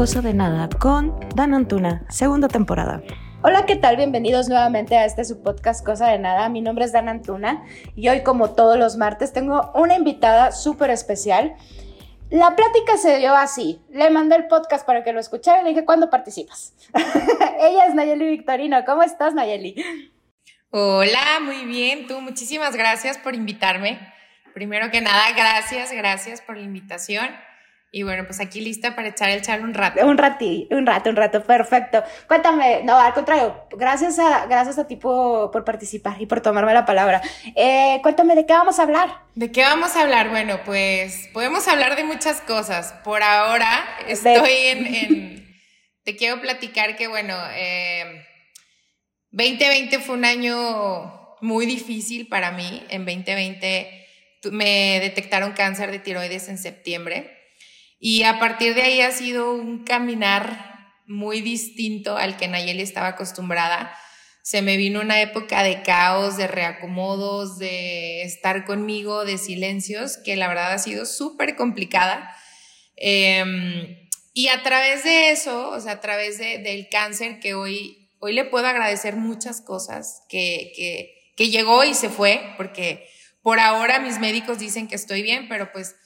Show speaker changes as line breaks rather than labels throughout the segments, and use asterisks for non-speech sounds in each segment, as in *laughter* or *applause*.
Cosa de Nada con Dan Antuna, segunda temporada.
Hola, ¿qué tal? Bienvenidos nuevamente a este su podcast Cosa de Nada. Mi nombre es Dan Antuna y hoy, como todos los martes, tengo una invitada súper especial. La plática se dio así. Le mandé el podcast para que lo escuchara y le dije, ¿cuándo participas? *laughs* Ella es Nayeli Victorino. ¿Cómo estás, Nayeli?
Hola, muy bien. Tú, muchísimas gracias por invitarme. Primero que nada, gracias, gracias por la invitación. Y bueno, pues aquí lista para echar el chal un rato.
Un rato, un rato, un rato, perfecto. Cuéntame, no, al contrario, gracias a, gracias a ti por, participar y por tomarme la palabra. Eh, cuéntame, ¿de qué vamos a hablar?
¿De qué vamos a hablar? Bueno, pues podemos hablar de muchas cosas. Por ahora estoy en, *laughs* Te quiero platicar que, bueno, 2020 eh, fue un año muy difícil para mí. En 2020 me detectaron cáncer de tiroides en septiembre. Y a partir de ahí ha sido un caminar muy distinto al que Nayeli estaba acostumbrada. Se me vino una época de caos, de reacomodos, de estar conmigo, de silencios, que la verdad ha sido súper complicada. Em, y a través de eso, o sea, a través del cáncer que hoy, hoy le puedo agradecer muchas cosas que, que, que llegó y se fue, porque por ahora mis médicos dicen que estoy bien, pero pues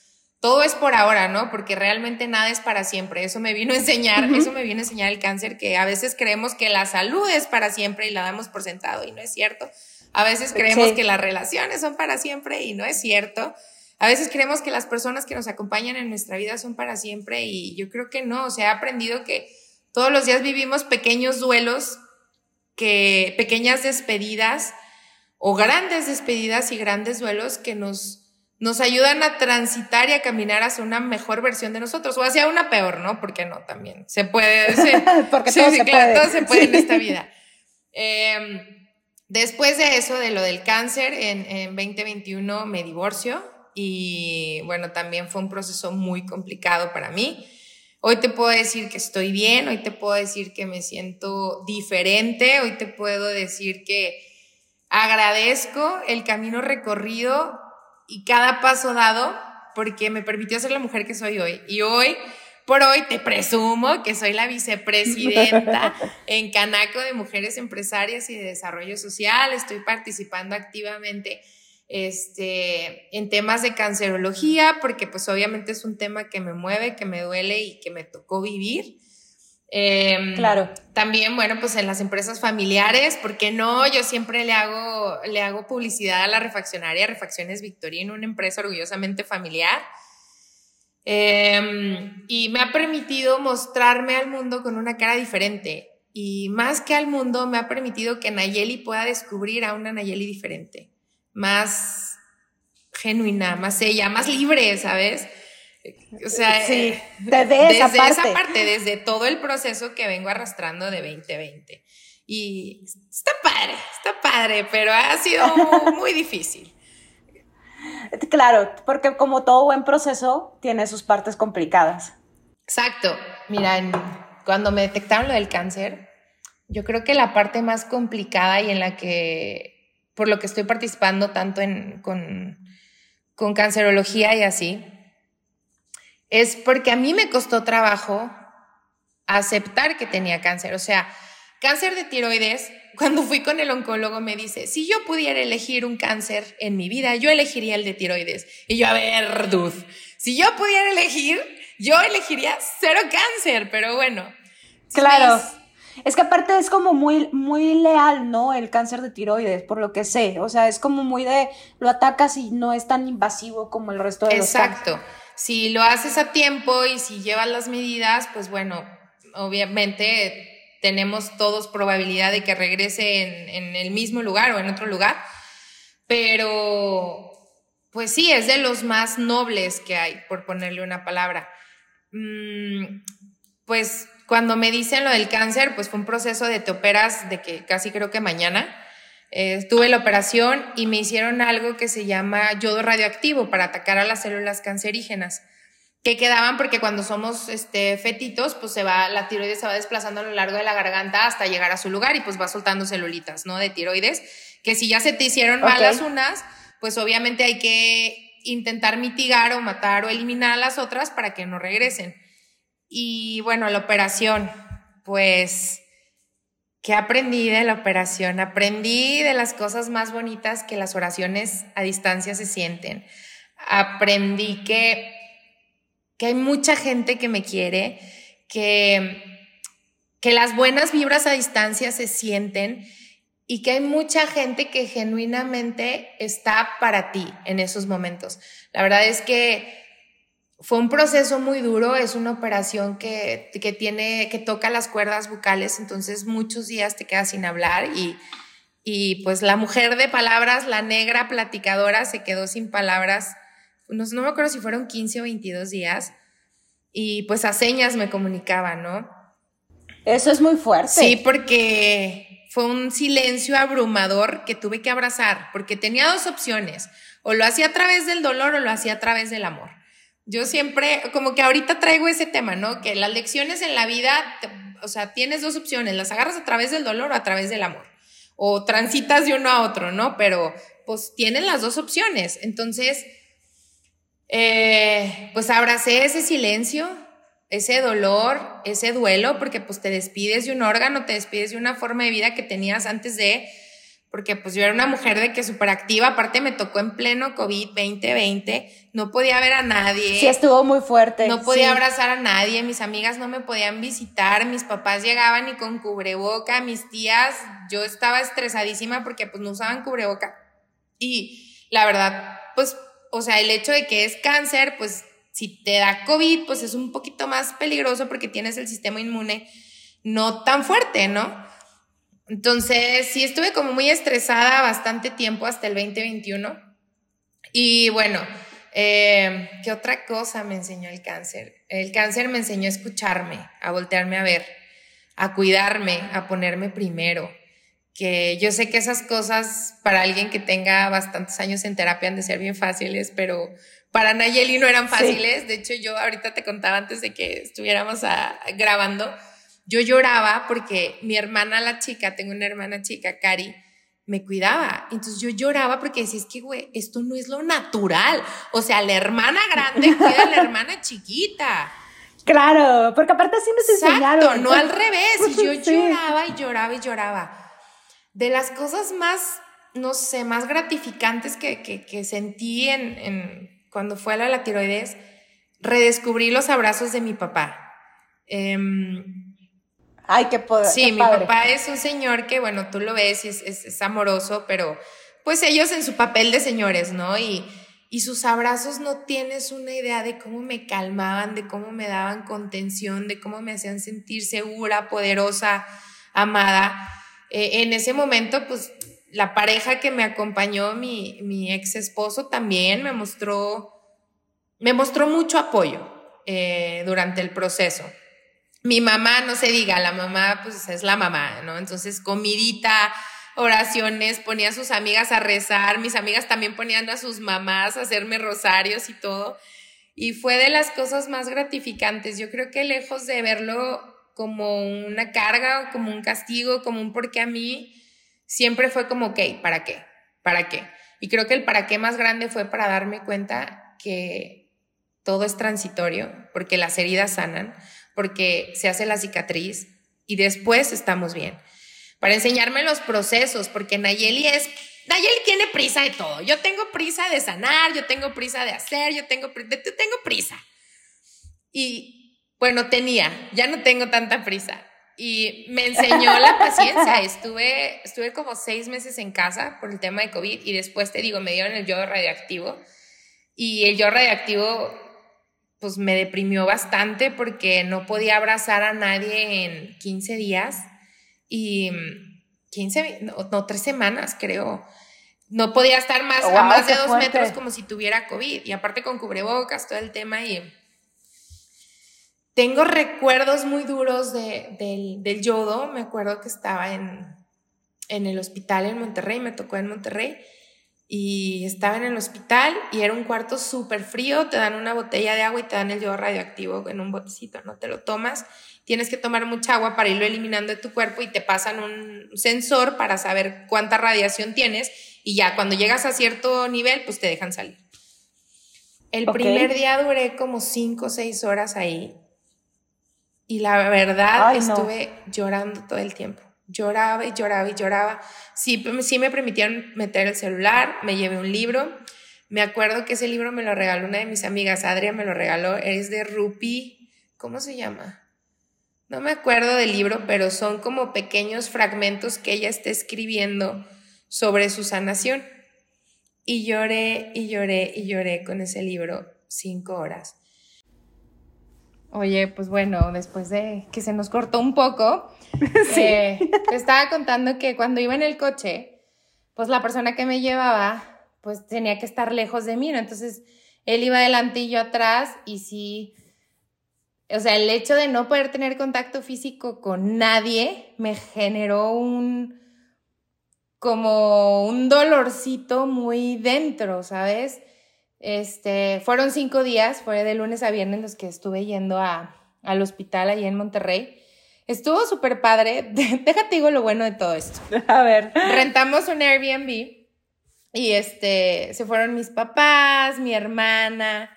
todo es por ahora, ¿no? Porque realmente nada es para siempre. Eso me vino a enseñar, eso me vino a enseñar el cáncer, que a veces creemos que la salud es para siempre y la damos por sentado y no es cierto. A veces creemos que las relaciones son para siempre y no es cierto. A veces creemos que las personas que nos acompañan en nuestra vida son para siempre y yo creo que no. O sea, he aprendido que todos los días vivimos pequeños duelos, que pequeñas despedidas o grandes despedidas y grandes duelos que nos nos ayudan a transitar y a caminar hacia una mejor versión de nosotros o hacia una peor, ¿no? Porque no, también se puede. *laughs*
Porque todo, se puede.
todo se puede en esta vida. Em, después de eso, de lo del cáncer, en, en 2021 me divorcio y bueno, también fue un proceso muy complicado para mí. Hoy te puedo decir que estoy bien, hoy te puedo decir que me siento diferente, hoy te puedo decir que agradezco el camino recorrido y cada paso dado porque me permitió ser la mujer que soy hoy. Y hoy, por hoy, te presumo que soy la vicepresidenta *laughs* en Canaco de Mujeres Empresarias y de Desarrollo Social. Estoy participando activamente este, en temas de cancerología, porque pues obviamente es un tema que me mueve, que me duele y que me tocó vivir.
Em, claro.
También, bueno, pues en las empresas familiares, porque no? Yo siempre le hago, le hago publicidad a la refaccionaria Refacciones Victorino, una empresa orgullosamente familiar. Em, y me ha permitido mostrarme al mundo con una cara diferente. Y más que al mundo, me ha permitido que Nayeli pueda descubrir a una Nayeli diferente, más genuina, más ella, más libre, ¿sabes? O sea,
sí, desde, esa,
parte. desde todo el proceso que vengo arrastrando de 2020. Y está padre, está padre, pero ha sido *laughs* muy difícil.
Claro, porque como todo buen proceso tiene sus partes complicadas.
Exacto. Mira, cuando me detectaron lo del cáncer, yo creo que la parte más complicada y en la que, por lo que estoy participando tanto en, con, con cancerología y así, es porque a mí me costó trabajo aceptar que tenía cáncer. O sea, cáncer de tiroides, *laughs* cuando fui con el oncólogo me dice, si yo pudiera elegir un cáncer en mi vida, yo elegiría el de tiroides. Y yo, a ver, Duz, si yo pudiera elegir, yo elegiría cero cáncer, pero bueno.
Claro. Es que aparte es como muy, muy leal, ¿no? El cáncer de tiroides, por lo que sé. O sea, es como muy de, lo atacas y no es tan invasivo como el resto de
Exacto.
los Exacto.
Si lo haces a tiempo y si llevas las medidas, pues bueno, obviamente tenemos todos probabilidad de que regrese en, el mismo lugar o en otro lugar, pero pues sí, es de los más nobles que hay, por ponerle una palabra. Mm, pues cuando me dicen lo del cáncer, pues fue un proceso de te operas de que casi creo que mañana eh, tuve la operación y me hicieron algo que se llama yodo radioactivo para atacar a las células cancerígenas que quedaban porque cuando somos este, fetitos, pues se va, la tiroides se va desplazando a lo largo de la garganta hasta llegar a su lugar y pues va soltando celulitas, ¿no? De tiroides, que si ya se te hicieron malas unas, pues obviamente hay que intentar mitigar o matar o eliminar a las otras para que no regresen. Y bueno, la operación, pues, ¿qué aprendí de la operación? Aprendí de las cosas más bonitas que las oraciones a distancia se sienten. Aprendí que, que hay mucha gente que me quiere, que, que las buenas vibras a distancia se sienten y que hay mucha gente que genuinamente está para ti en esos momentos. La verdad es que fue un proceso muy duro, es una operación que, que, tiene, que toca las cuerdas bucales, entonces muchos días te quedas sin hablar y, y pues la mujer de palabras, la negra platicadora, se quedó sin palabras, no, no me acuerdo si fueron 15 o 22 días, y pues a señas me comunicaba, ¿no?
Eso es muy fuerte.
Sí, porque fue un silencio abrumador que tuve que abrazar, porque tenía dos opciones, o lo hacía a través del dolor o lo hacía a través del amor. Yo siempre, como que ahorita traigo ese tema, ¿no? Que las lecciones en la vida, o sea, tienes dos opciones, las agarras a través del dolor o a través del amor. O transitas de uno a otro, ¿no? Pero pues tienes las dos opciones. Entonces, eh, pues abracé ese silencio, ese dolor, ese duelo, porque pues te despides de un órgano, te despides de una forma de vida que tenías antes de porque pues yo era una mujer de que súper activa, aparte me tocó en pleno COVID 2020, no podía ver a nadie.
Sí, estuvo muy fuerte.
No podía abrazar a nadie, mis amigas no me podían visitar, mis papás llegaban y con cubreboca, mis tías, yo estaba estresadísima porque pues no usaban cubreboca. Y la verdad, pues, o sea, el hecho de que es cáncer, pues si te da COVID, pues es un poquito más peligroso porque tienes el sistema inmune no tan fuerte, ¿no? Entonces, sí, estuve como muy estresada bastante tiempo hasta el 2021. Y bueno, eh, ¿qué otra cosa me enseñó el cáncer? El cáncer me enseñó a escucharme, a voltearme a ver, a cuidarme, a ponerme primero. Que yo sé que esas cosas para alguien que tenga bastantes años en terapia han de ser bien fáciles, pero para Nayeli no eran fáciles. De hecho, yo ahorita te contaba antes de que estuviéramos grabando yo lloraba porque mi hermana, la chica, tengo una hermana chica, Cari, me cuidaba. Entonces yo lloraba porque decía, es que, güey, esto no es lo natural. O sea, la hermana grande cuida a la hermana chiquita.
Claro, porque aparte así nos Exacto,
no al revés. Y yo *laughs* lloraba y lloraba y lloraba. De las cosas más, no sé, más gratificantes que, que, sentí en, en, cuando fue a la, tiroides, redescubrí los abrazos de mi papá. Eh,
Ay, qué poder.
Sí, mi papá es un señor que, bueno, tú lo ves y es, es, amoroso, pero pues ellos en su papel de señores, ¿no? Y, y sus abrazos no tienes una idea de cómo me calmaban, de cómo me daban contención, de cómo me hacían sentir segura, poderosa, amada. Eh, en ese momento, pues la pareja que me acompañó, mi, mi ex esposo, también me mostró, me mostró mucho apoyo eh, durante el proceso. Mi mamá, no se diga, la mamá pues es la mamá, ¿no? Entonces, comidita, oraciones, ponía a sus amigas a rezar, mis amigas también ponían a sus mamás a hacerme rosarios y todo. Y fue de las cosas más gratificantes. Yo creo que lejos de verlo como una carga o como un castigo, como un porque a mí, siempre fue como, ok, ¿para qué? ¿Para qué? Y creo que el para qué más grande fue para darme cuenta que todo es transitorio, porque las heridas sanan, porque se hace la cicatriz y después estamos bien. Para enseñarme los procesos, porque Nayeli es, Nayeli tiene prisa de todo. Yo tengo prisa de sanar, yo tengo prisa de hacer, yo tengo, tengo prisa. Y bueno, tenía, ya no tengo tanta prisa. Y me enseñó la *laughs* paciencia. Estuve, estuve como seis meses en casa por el tema de COVID y después te digo, me dieron el yo radioactivo. Y el yo radioactivo pues me deprimió bastante porque no podía abrazar a nadie en 15 días y 15, mm, no, tres semanas creo. No podía estar más a más de dos metros como si tuviera COVID y aparte con cubrebocas, todo el tema y tengo recuerdos muy duros del, del, yodo. Me acuerdo que estaba en, en el hospital en Monterrey, me tocó en Monterrey y estaba en el hospital y era un cuarto súper frío, te dan una botella de agua y te dan el yodo radioactivo en un botecito, no te lo tomas, tienes que tomar mucha agua para irlo eliminando de tu cuerpo y te pasan un sensor para saber cuánta radiación tienes y ya cuando llegas a cierto nivel pues te dejan salir. El primer día duré como cinco o seis horas ahí Y la verdad, estuve llorando todo el tiempo. Lloraba y lloraba y lloraba. Sí, sí me permitieron meter el celular, me llevé un libro. Me acuerdo que ese libro me lo regaló una de mis amigas, Adria me lo regaló. Es de Rupi, ¿cómo se llama? No me acuerdo del libro, pero son como pequeños fragmentos que ella está escribiendo sobre su sanación. Y lloré y lloré y lloré con ese libro cinco horas. Oye, pues bueno, después de que se nos cortó un poco, *laughs* eh, te estaba contando que cuando iba en el coche, pues la persona que me llevaba, pues tenía que estar lejos de mí, ¿no? Entonces, él iba adelante y yo atrás y sí, o sea, el hecho de no poder tener contacto físico con nadie me generó un, como un dolorcito muy dentro, ¿sabes? Este, fueron cinco días, fue de lunes a viernes los que estuve yendo a, al hospital ahí en Monterrey. Estuvo súper padre. *laughs* Déjate digo lo bueno de todo esto. *laughs*
A ver.
Rentamos un Airbnb y este, se fueron mis papás, mi hermana,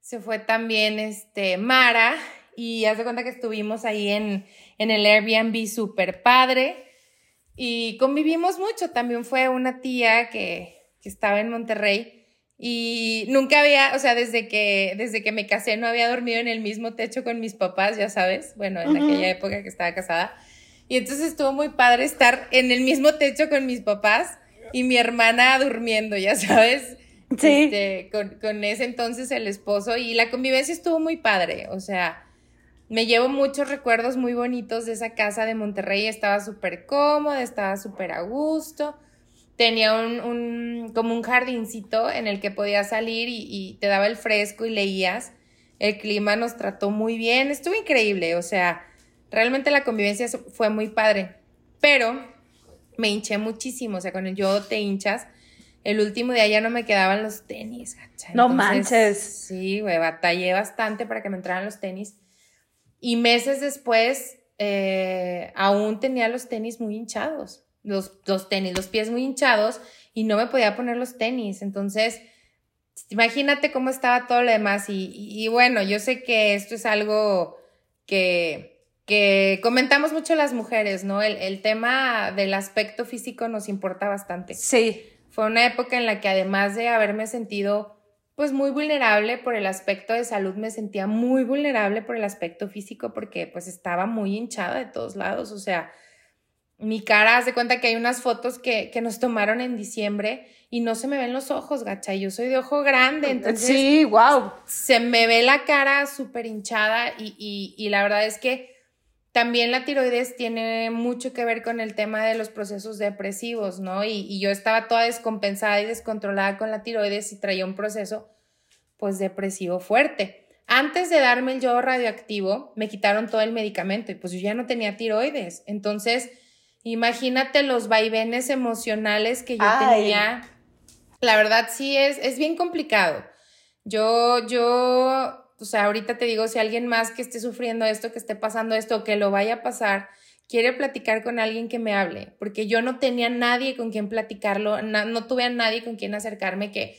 se fue también este, Mara y haz de cuenta que estuvimos ahí en, en el Airbnb súper padre y convivimos mucho. También fue una tía que, que estaba en Monterrey y nunca había, o sea, desde que, desde que me casé no había dormido en el mismo techo con mis papás, ya sabes, bueno, en aquella época que estaba casada. Y entonces estuvo muy padre estar en el mismo techo con mis papás y mi hermana durmiendo, ya sabes. Sí. Este, con, con ese entonces el esposo y la convivencia estuvo muy padre, o sea, me llevo muchos recuerdos muy bonitos de esa casa de Monterrey, estaba súper cómoda, estaba súper a gusto tenía un, como un jardincito en el que podías salir y, te daba el fresco y leías. El clima nos trató muy bien, estuvo increíble, o sea, realmente la convivencia fue muy padre, pero me hinché muchísimo, o sea, con el yo te hinchas. El último día ya no me quedaban los tenis,
no manches.
Sí, güey, batallé bastante para que me entraran los tenis. Y meses después, eh, aún tenía los tenis muy hinchados los, los tenis, los pies muy hinchados y no me podía poner los tenis. Entonces, imagínate cómo estaba todo lo demás. Y, bueno, yo sé que esto es algo que, que comentamos mucho las mujeres, ¿no? El, el, tema del aspecto físico nos importa bastante.
Sí.
Fue una época en la que además de haberme sentido pues muy vulnerable por el aspecto de salud, me sentía muy vulnerable por el aspecto físico porque pues estaba muy hinchada de todos lados, o sea, mi cara, haz de cuenta que hay unas fotos que, que, nos tomaron en diciembre y no se me ven los ojos, gacha. Yo soy de ojo grande, entonces.
Sí, wow.
Se me ve la cara súper hinchada y, y, y, la verdad es que también la tiroides tiene mucho que ver con el tema de los procesos depresivos, ¿no? Y, y yo estaba toda descompensada y descontrolada con la tiroides y traía un proceso, pues, depresivo fuerte. Antes de darme el yodo radioactivo, me quitaron todo el medicamento y pues yo ya no tenía tiroides. Entonces Imagínate los vaivenes emocionales que yo tenía. La verdad sí es, es bien complicado. Yo, yo, o sea, ahorita te digo, si alguien más que esté sufriendo esto, que esté pasando esto, que lo vaya a pasar, quiere platicar con alguien que me hable, porque yo no tenía nadie con quien platicarlo, no tuve a nadie con quien acercarme que,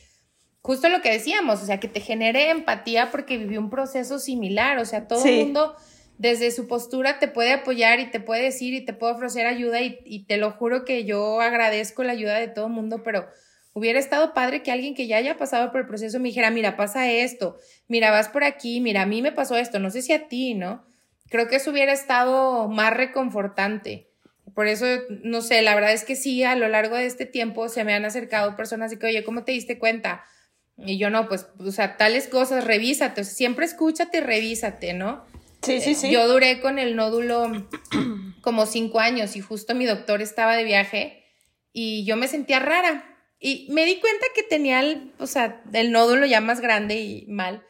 justo lo que decíamos, o sea, que te genere empatía porque viví un proceso similar, o sea, todo el mundo desde su postura te puede apoyar y te puede decir y te puede ofrecer ayuda y, te lo juro que yo agradezco la ayuda de todo el mundo, pero hubiera estado padre que alguien que ya haya pasado por el proceso me dijera, mira, pasa esto, mira, vas por aquí, mira, a mí me pasó esto, no sé si a ti, ¿no? Creo que eso hubiera estado más reconfortante. Por eso, no sé, la verdad es que sí, a lo largo de este tiempo se me han acercado personas y que, oye, ¿cómo te diste cuenta? Y yo no, pues, o sea, tales cosas, revísate, siempre escúchate y revísate, ¿no?
Sí, sí, sí.
Yo duré con el nódulo como cinco años y justo mi doctor estaba de viaje y yo me sentía rara. Y me di cuenta que tenía el, o sea, el nódulo ya más grande y mal,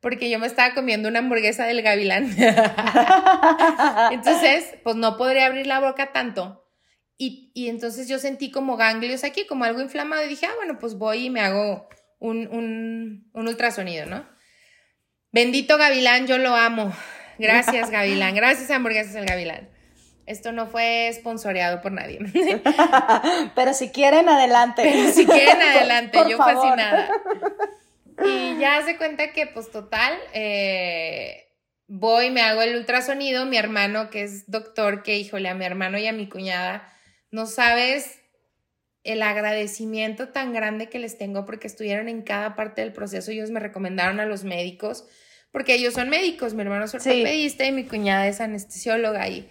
porque yo me estaba comiendo una hamburguesa del gavilán. *laughs* entonces, pues no podría abrir la boca tanto. Y, y, entonces yo sentí como ganglios aquí, como algo inflamado, y dije, ah, bueno, pues voy y me hago un, un, un ultrasonido, ¿no? Bendito gavilán, yo lo amo. Gracias, Gavilán. Gracias, Hamburguesas el Gavilán. Esto no fue sponsoreado por nadie. *laughs*
Pero si quieren, adelante.
Pero si quieren, adelante. Yo fascinada. *laughs* Y ya se cuenta que, pues, total, eh, voy, me hago el ultrasonido, mi hermano, que es doctor, que híjole, a mi hermano y a mi cuñada, no sabes el agradecimiento tan grande que les tengo porque estuvieron en cada parte del proceso. Ellos me recomendaron a los médicos, porque ellos son médicos, mi hermano es ortopedista y mi cuñada es anestesióloga y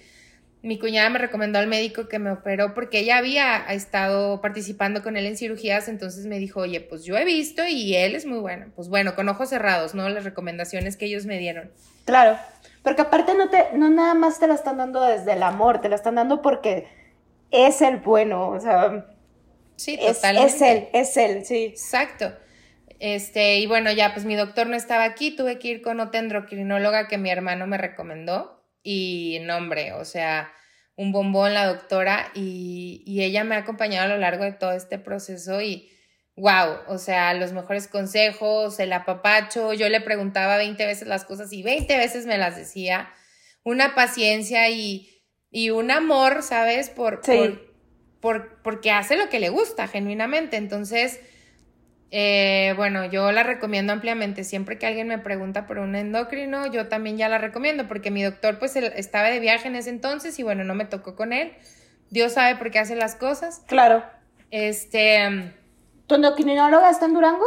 mi cuñada me recomendó al médico que me operó porque ella había estado participando con él en cirugías, entonces me dijo, oye, pues yo he visto y él es muy bueno. Pues bueno, con ojos cerrados, ¿no? Las recomendaciones que ellos me dieron.
Claro, porque aparte no, te, no nada más te la están dando desde el amor, te la están dando porque es el bueno, o sea...
Sí,
es,
totalmente.
Es él, es él, sí.
Exacto. Este, y bueno, ya pues mi doctor no estaba aquí, tuve que ir con otra endocrinóloga que mi hermano me recomendó y nombre, o sea, un bombón la doctora y, y, ella me ha acompañado a lo largo de todo este proceso y wow, o sea, los mejores consejos, el apapacho, yo le preguntaba 20 veces las cosas y 20 veces me las decía, una paciencia y, y un amor, ¿sabes? Por, por, por, porque hace lo que le gusta genuinamente, entonces eh, bueno, yo la recomiendo ampliamente. Siempre que alguien me pregunta por un endocrino, yo también ya la recomiendo porque mi doctor pues estaba de viaje en ese entonces y bueno, no me tocó con él. Dios sabe por qué hace las cosas.
Claro.
Este...
¿Tu endocrinóloga está en Durango?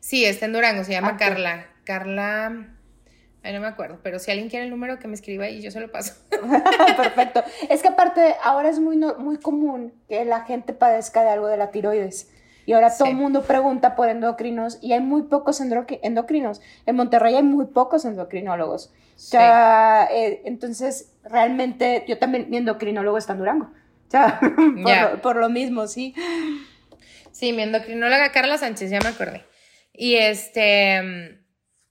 Sí, está en Durango, se llama Carla. Carla... Ay, no me acuerdo, pero si alguien quiere el número que me escriba y yo se lo paso. *laughs*
Perfecto. Es que aparte, ahora es muy, muy común que la gente padezca de algo de la tiroides. Y ahora todo el mundo pregunta por endocrinos y hay muy pocos endocrinos. En Monterrey hay muy pocos endocrinólogos. O sea, eh, entonces, realmente, yo también, mi endocrinólogo está en Durango. O sea, *laughs* por, lo, mismo, sí.
Sí, mi endocrinóloga Carla Sánchez, ya me acordé. Y este,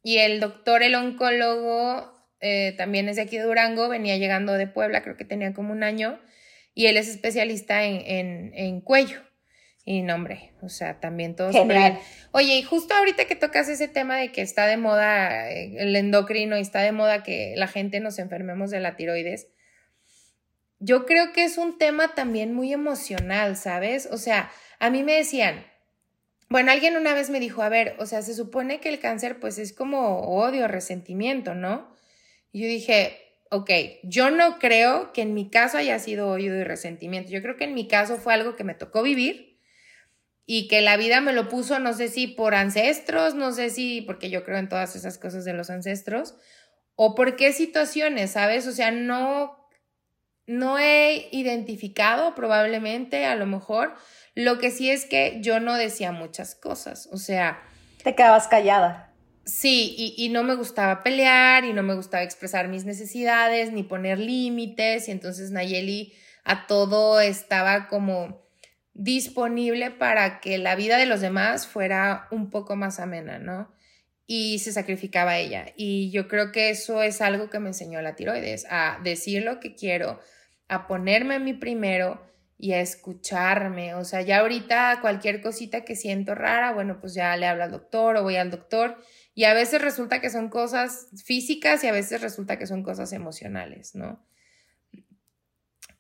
y el doctor, el oncólogo, eh, también es de aquí de Durango, venía llegando de Puebla, creo que tenía como un año, y él es especialista en, en cuello. Y no, hombre, o sea, también todos.
Genial.
Oye, y justo ahorita que tocas ese tema de que está de moda eh, el endocrino y está de moda que la gente nos enfermemos de la tiroides, yo creo que es un tema también muy emocional, ¿sabes? O sea, a mí me decían, bueno, alguien una vez me dijo, a ver, o sea, se supone que el cáncer pues es como odio, resentimiento, ¿no? Y yo dije, ok, yo no creo que en mi caso haya sido odio y resentimiento, yo creo que en mi caso fue algo que me tocó vivir y que la vida me lo puso, no sé si por ancestros, no sé si, porque yo creo en todas esas cosas de los ancestros, o por qué situaciones, ¿sabes? O sea, no, no he identificado probablemente, a lo mejor, lo que sí es que yo no decía muchas cosas, o sea...
Te quedabas callada.
Sí, y, y no me gustaba pelear y no me gustaba expresar mis necesidades ni poner límites y entonces Nayeli a todo estaba como disponible para que la vida de los demás fuera un poco más amena, ¿no? Y se sacrificaba ella. Y yo creo que eso es algo que me enseñó la tiroides, a decir lo que quiero, a ponerme a mí primero y a escucharme. O sea, ya ahorita cualquier cosita que siento rara, bueno, pues ya le hablo al doctor o voy al doctor. Y a veces resulta que son cosas físicas y a veces resulta que son cosas emocionales, ¿no?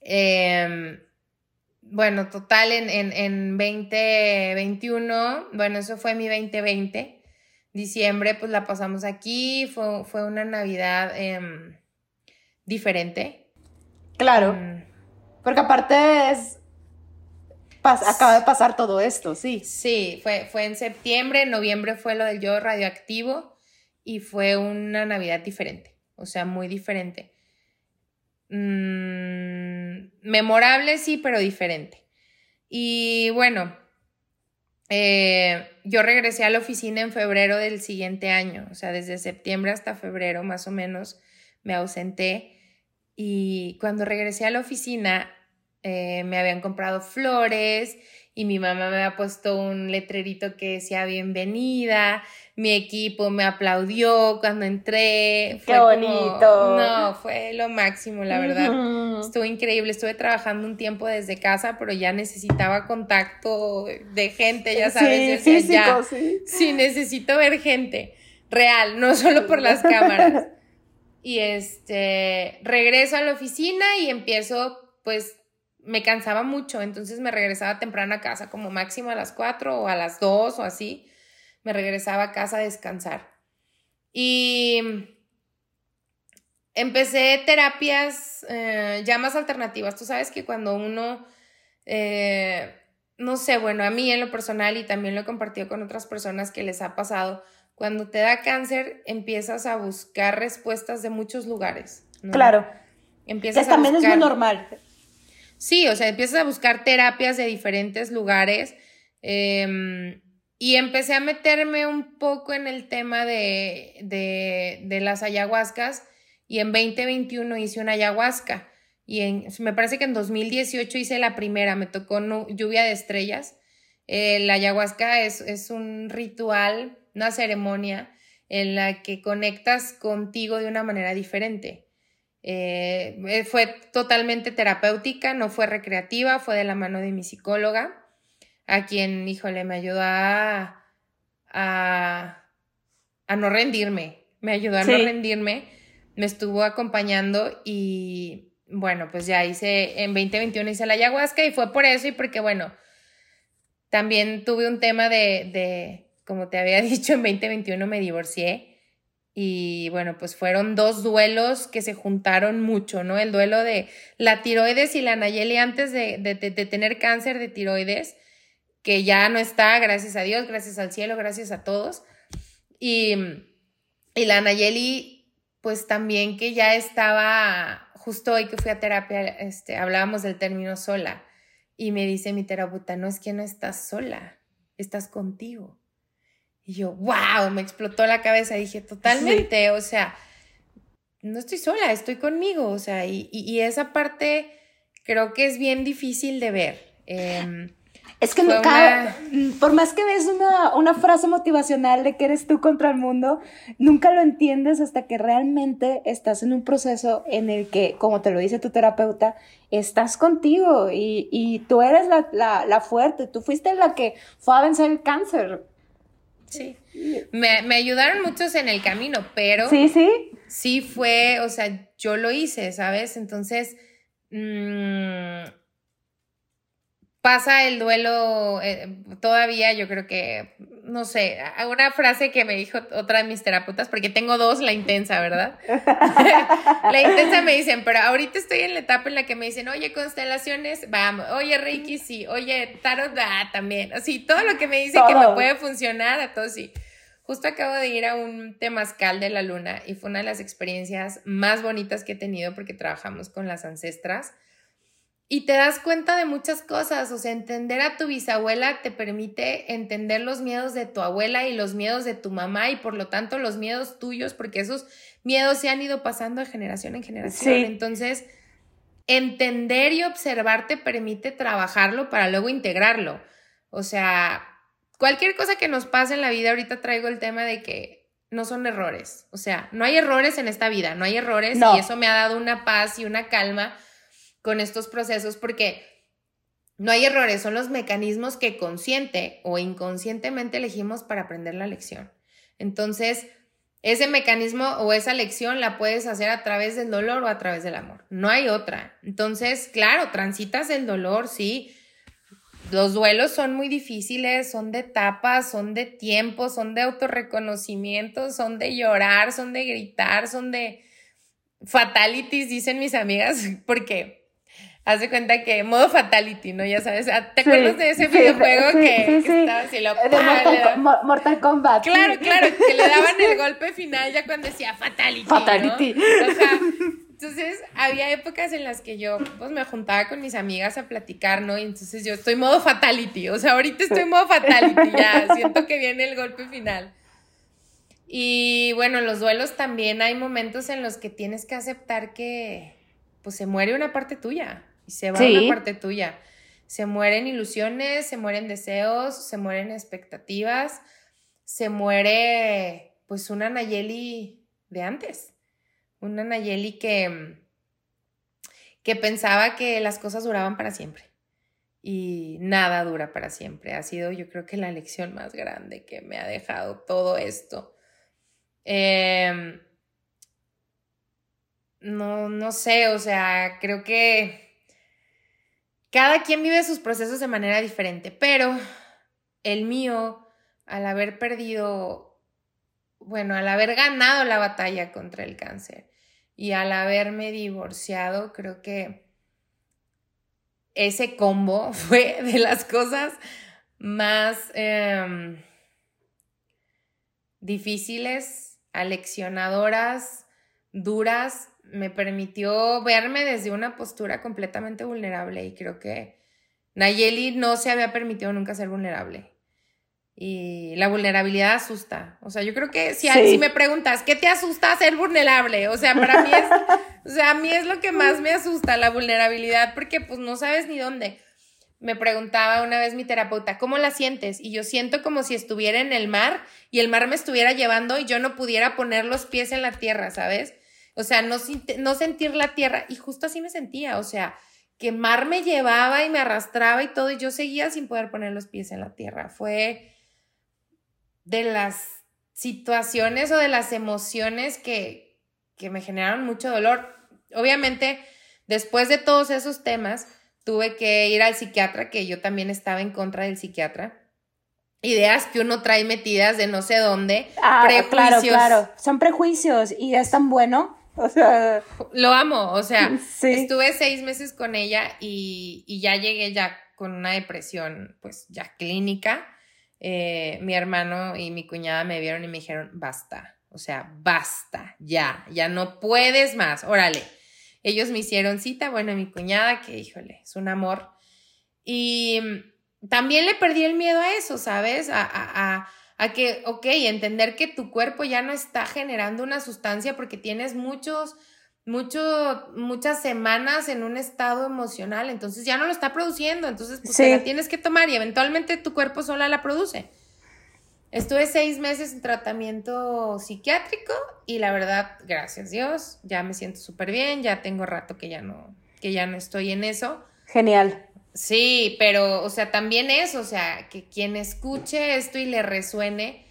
Eh, bueno, total en, en, en 2021, bueno, eso fue mi 2020. Diciembre, pues la pasamos aquí, fue, fue una Navidad em, diferente.
Claro. Mm. Porque aparte es. acaba de pasar todo esto, sí.
Sí, fue, fue en septiembre, en noviembre fue lo del yo radioactivo y fue una Navidad diferente, o sea, muy diferente. Mm, memorable, sí, pero diferente. Y bueno, eh, yo regresé a la oficina en febrero del siguiente año, o sea, desde septiembre hasta febrero más o menos me ausenté. Y cuando regresé a la oficina, eh, me habían comprado flores y mi mamá me había puesto un letrerito que decía bienvenida mi equipo me aplaudió cuando entré.
Qué bonito.
no, fue lo máximo, la verdad. Estuvo increíble. Estuve trabajando un tiempo desde casa, pero ya necesitaba contacto de gente, ya sabes.
Sí, físico, sí.
sí, necesito ver gente real, no solo por las cámaras. *laughs* Y este, regreso a la oficina y empiezo, pues, me cansaba mucho, entonces me regresaba temprano a casa, como máximo a las 4 o a las 2 o así me regresaba a casa a descansar. Y empecé terapias eh, ya más alternativas. Tú sabes que cuando uno, eh, no sé, bueno, a mí en lo personal y también lo he compartido con otras personas que les ha pasado, cuando te da cáncer empiezas a buscar respuestas de muchos lugares.
Claro. Empiezas que también es muy normal.
Sí, o sea, empiezas a buscar terapias de diferentes lugares. Em, y empecé a meterme un poco en el tema de, de, de las ayahuascas y en 2021 hice una ayahuasca y me parece que en 2018 hice la primera, me tocó lluvia de estrellas. Eh, la ayahuasca es, es un ritual, una ceremonia en la que conectas contigo de una manera diferente. Eh, eh, fue totalmente terapéutica, no fue recreativa, fue de la mano de mi psicóloga a quien, híjole, me ayudó a, a, no rendirme, me ayudó a no rendirme, me estuvo acompañando y bueno, pues ya hice, en 2021 hice la ayahuasca y fue por eso y porque, bueno, también tuve un tema de, de como te había *laughs* dicho, en 2021 me divorcié. Y bueno, pues fueron dos duelos que se juntaron mucho, ¿no? El duelo de la tiroides y la Nayeli antes de, de, de tener cáncer de tiroides que ya no está, gracias a Dios, gracias al cielo, gracias a todos. Y, y la Nayeli, pues también que ya estaba, justo hoy que fui a terapia, este, hablábamos del término sola. Y me dice mi terapeuta, no es que no estás sola, estás contigo. Y yo, wow, me explotó la cabeza. Dije, totalmente, o sea, no estoy sola, estoy conmigo. O sea, y, y, esa parte creo que es bien difícil de ver. Eh,
es que nunca, por más que ves una, una, frase motivacional de que eres tú contra el mundo, nunca lo entiendes hasta que realmente estás en un proceso en el que, como te lo dice tu terapeuta, estás contigo y, y tú eres la, la, la, fuerte, tú fuiste la que fue a vencer el cáncer.
Sí, me, me, ayudaron muchos en el camino, pero
sí, sí.
Sí fue, o sea, yo lo hice, ¿sabes? Entonces... Mmm, pasa el duelo eh, todavía, yo creo que, no sé, una frase que me dijo otra de mis terapeutas, porque tengo dos, la intensa, ¿verdad? *laughs* la intensa me dicen, pero ahorita estoy en la etapa en la que me dicen, oye, constelaciones, vamos, oye, Reiki, sí, oye, tarot, ah, también, así, todo lo que me dice que me puede funcionar, a todos sí. Justo acabo de ir a un temazcal de la luna y fue una de las experiencias más bonitas que he tenido porque trabajamos con las ancestras y te das cuenta de muchas cosas, o sea, entender a tu bisabuela te permite entender los miedos de tu abuela y los miedos de tu mamá y por lo tanto los miedos tuyos, porque esos miedos se han ido pasando de generación en generación. Entonces, entender y observar te permite trabajarlo para luego integrarlo. O sea, cualquier cosa que nos pase en la vida, ahorita traigo el tema de que no son errores. O sea, no hay errores en esta vida, no hay errores y eso me ha dado una paz y una calma con estos procesos porque no hay errores, son los mecanismos que consciente o inconscientemente elegimos para aprender la lección. Entonces, ese mecanismo o esa lección la puedes hacer a través del dolor o a través del amor. No hay otra. Entonces, claro, transitas el dolor, sí. Los duelos son muy difíciles, son de etapas, son de tiempo, son de autorreconocimiento, son de llorar, son de gritar, son de fatalities, dicen mis amigas, *laughs* porque haz de cuenta que modo fatality, ¿no? Ya sabes, ah, ¿te acuerdas de ese videojuego que, estaba así lo
de Mortal, Kombat.
Claro, claro, que le daban el *laughs* golpe final ya cuando decía fatality. Fatality. O sea, entonces había épocas en las que yo pues me juntaba con mis amigas a platicar, ¿no? Y entonces yo estoy modo fatality, o sea, ahorita estoy modo fatality, ya siento que viene el golpe final. Y bueno, en los duelos también hay momentos en los que tienes que aceptar que pues se muere una parte tuya y se va una parte tuya. Se mueren ilusiones, se mueren deseos, se mueren expectativas, se muere pues una Nayeli de antes, una Nayeli que, que pensaba que las cosas duraban para siempre y nada dura para siempre. Ha sido yo creo que la lección más grande que me ha dejado todo esto. Em, no, no sé, o sea, creo que cada quien vive sus procesos de manera diferente, pero el mío, al haber perdido, bueno, al haber ganado la batalla contra el cáncer y al haberme divorciado, creo que ese combo *laughs* fue de las cosas más em, difíciles, aleccionadoras, duras, me permitió verme desde una postura completamente vulnerable y creo que Nayeli no se había permitido nunca ser vulnerable. Y la vulnerabilidad asusta. O sea, yo creo que si, si me preguntas, ¿qué te asusta ser vulnerable? O sea, para mí es, *laughs* o sea, a mí es lo que más me asusta, la vulnerabilidad, porque pues no sabes ni dónde. Me preguntaba una vez mi terapeuta, ¿cómo la sientes? Y yo siento como si estuviera en el mar y el mar me estuviera llevando y yo no pudiera poner los pies en la tierra, ¿sabes? O sea, no, no sentir la tierra. Y justo así me sentía, o sea, que mar me llevaba y me arrastraba y todo, y yo seguía sin poder poner los pies en la tierra. Fue de las situaciones o de las emociones que, que me generaron mucho dolor. Obviamente, después de todos esos temas, tuve que ir al psiquiatra, que yo también estaba en contra del psiquiatra. Ideas que uno trae metidas de no sé dónde.
Ah, prejuicios. Claro, claro. Son prejuicios y es tan bueno. *laughs* O sea.
Lo amo. O sea, estuve seis meses con ella y, y ya llegué ya con una depresión, pues ya clínica eh, mi hermano y mi cuñada me vieron y me dijeron, basta, o sea, basta, ya, ya no puedes más, órale. Ellos me hicieron cita, bueno, mi cuñada, que híjole, es un amor. Y también le perdí el miedo a eso, ¿sabes? A, a, a que, ok, entender que tu cuerpo ya no está generando una sustancia porque tienes muchos mucho, muchas semanas en un estado emocional, entonces ya no lo está produciendo, entonces pues la tienes que tomar y eventualmente tu cuerpo sola la produce. Estuve seis meses en tratamiento psiquiátrico y la verdad, gracias Dios, ya me siento súper bien, ya tengo rato que ya no, que ya no estoy en eso.
Genial.
Sí, pero, o sea, también es, o sea, que quien escuche esto y le resuene,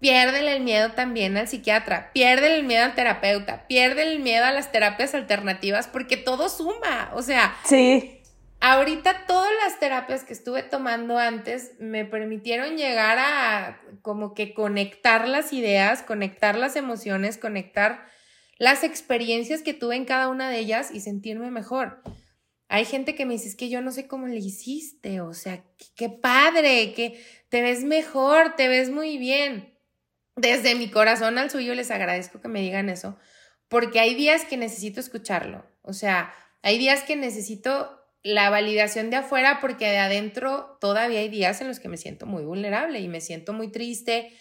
piérdele el miedo también al psiquiatra, piérdele el miedo al terapeuta, piérdele el miedo a las terapias alternativas, porque todo suma. O sea,
sí.
Ahorita todas las terapias que estuve tomando antes me permitieron llegar a como que conectar las ideas, conectar las emociones, conectar las experiencias que tuve en cada una de ellas y sentirme mejor. Hay gente que me dice, es que yo no sé cómo le hiciste, o sea, qué padre, que te ves mejor, te ves muy bien desde mi corazón al suyo les agradezco que me digan eso, porque hay días que necesito escucharlo. O sea, hay días que necesito la validación de afuera porque de adentro todavía hay días en los que me siento muy vulnerable y me siento muy triste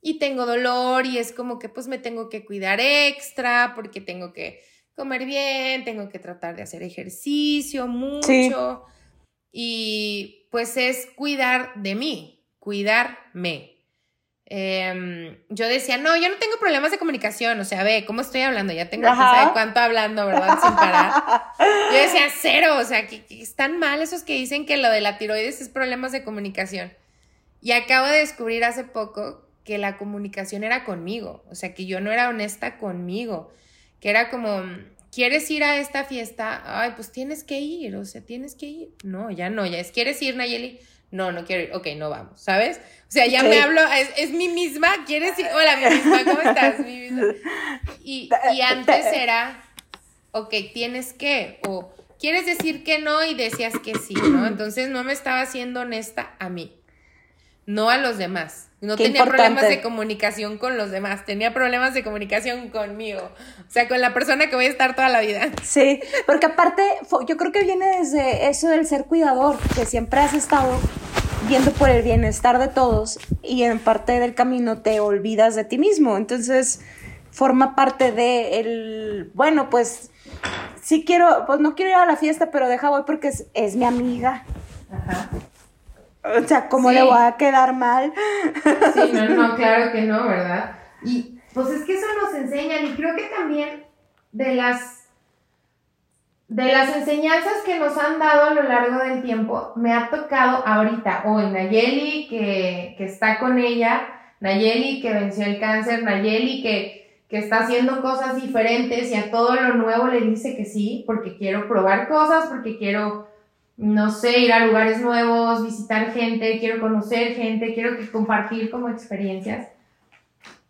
y tengo dolor y es como que pues me tengo que cuidar extra porque tengo que comer bien, tengo que tratar de hacer ejercicio mucho y pues es cuidar de mí, cuidarme. Em, yo decía, no, yo no tengo problemas de comunicación, o sea, ve, ¿cómo estoy hablando? Ya tengo que saber cuánto hablando, ¿verdad? Sin parar. *laughs* Yo decía, cero, o sea, que, están mal esos que dicen que lo de la tiroides es problemas de comunicación. Y acabo de descubrir hace poco que la comunicación era conmigo, o sea, que yo no era honesta conmigo, que era como, ¿quieres ir a esta fiesta? Ay, pues tienes que ir, o sea, tienes que ir. No, ya no, ya es, ¿quieres ir, Nayeli? no, no quiero ir, ok, no vamos, ¿sabes? O sea, ya me hablo, es, es, mi misma, ¿quieres ir? Hola, mi misma, ¿cómo estás? Mi misma. *laughs* Y, y antes era, ok, tienes que, o quieres decir que no y decías que sí, ¿no? Entonces no me estaba siendo honesta a mí, no a los demás. No tenía problemas de comunicación con los demás, tenía problemas de comunicación conmigo, o sea, con la persona que voy a estar toda la vida. *laughs*
Sí, porque aparte, yo creo que viene desde eso del ser cuidador, que siempre has estado viendo por el bienestar de todos y en parte del camino te olvidas de ti mismo, entonces forma parte de el, bueno, pues sí quiero, pues no quiero ir a la fiesta, pero deja voy porque es, es mi amiga. Ajá. O sea, ¿cómo le voy a quedar mal?
Sí, no, *laughs* no, claro que no, ¿verdad? Y pues es que eso nos enseñan y creo que también de las de las enseñanzas que nos han dado a lo largo del tiempo, me ha tocado ahorita, hoy, Nayeli, que, que está con ella, Nayeli, que venció el cáncer, Nayeli, que, que está haciendo cosas diferentes y a todo lo nuevo le dice que sí, porque quiero probar cosas, porque quiero no sé, ir a lugares nuevos, visitar gente, quiero conocer gente, quiero que compartir como experiencias.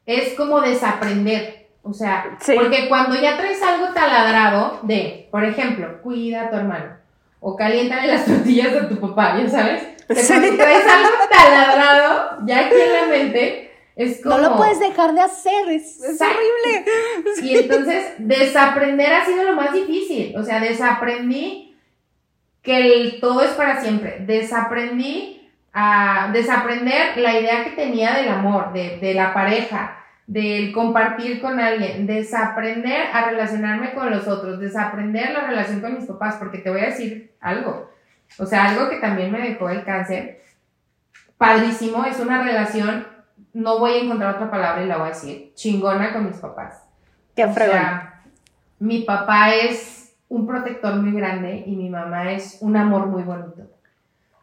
Es como desaprender. O sea, porque cuando ya traes algo taladrado de, por ejemplo, cuida a tu hermano o caliéntale las *laughs* tortillas a tu papá, ya sabes. cuando traes algo taladrado, ya aquí en la mente, es como...
No lo puedes dejar de hacer, es, horrible.
Y entonces, desaprender ha sido lo más difícil. O sea, desaprendí que el, todo es para siempre. Desaprendí a desaprender la idea que tenía del amor, de, de la pareja del compartir con alguien, desaprender a relacionarme con los otros, desaprender la relación con mis papás, porque te voy a decir algo, o sea, algo que también me dejó el cáncer, padrísimo, es una relación, no voy a encontrar otra palabra y la voy a decir, chingona con mis papás.
Qué fregón.
mi papá es un protector muy grande y mi mamá es un amor muy bonito.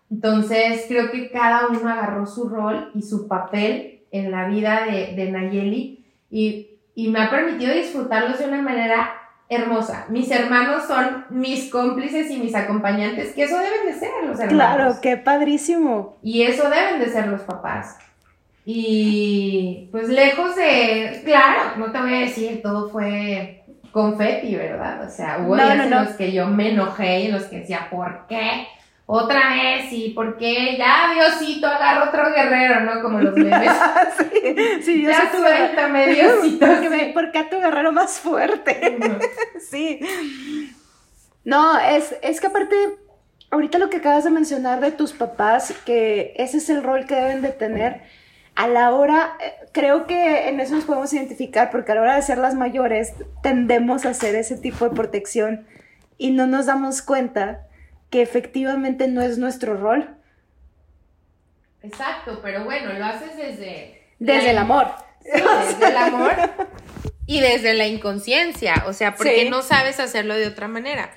Entonces, creo que cada uno agarró su rol y su papel en la vida de, Nayeli y, me ha permitido disfrutarlos de una manera hermosa. Mis hermanos son mis cómplices y mis acompañantes, que eso deben de ser los hermanos.
Claro, qué padrísimo.
Y eso deben de ser los papás. Y pues lejos de, claro, no te voy a decir, todo fue confeti, ¿verdad? O sea, hubo días en los que yo me enojé y en los que decía, ¿por qué? otra vez y porque ya Diosito agarra otro guerrero, ¿no? Como los memes. *laughs*
sí, sí,
ya suéltame, *laughs* Diosito.
Porque, a tu guerrero más fuerte. *laughs* sí. No, es, es que aparte, ahorita lo que acabas de mencionar de tus papás, que ese es el rol que deben de tener, a la hora, eh, creo que en eso nos podemos identificar, porque a la hora de ser las mayores tendemos a hacer ese tipo de protección y no nos damos cuenta que efectivamente no es nuestro rol.
Exacto, pero bueno, lo haces desde...
Desde el amor.
desde el amor y desde la inconsciencia, o sea, porque no sabes hacerlo de otra manera.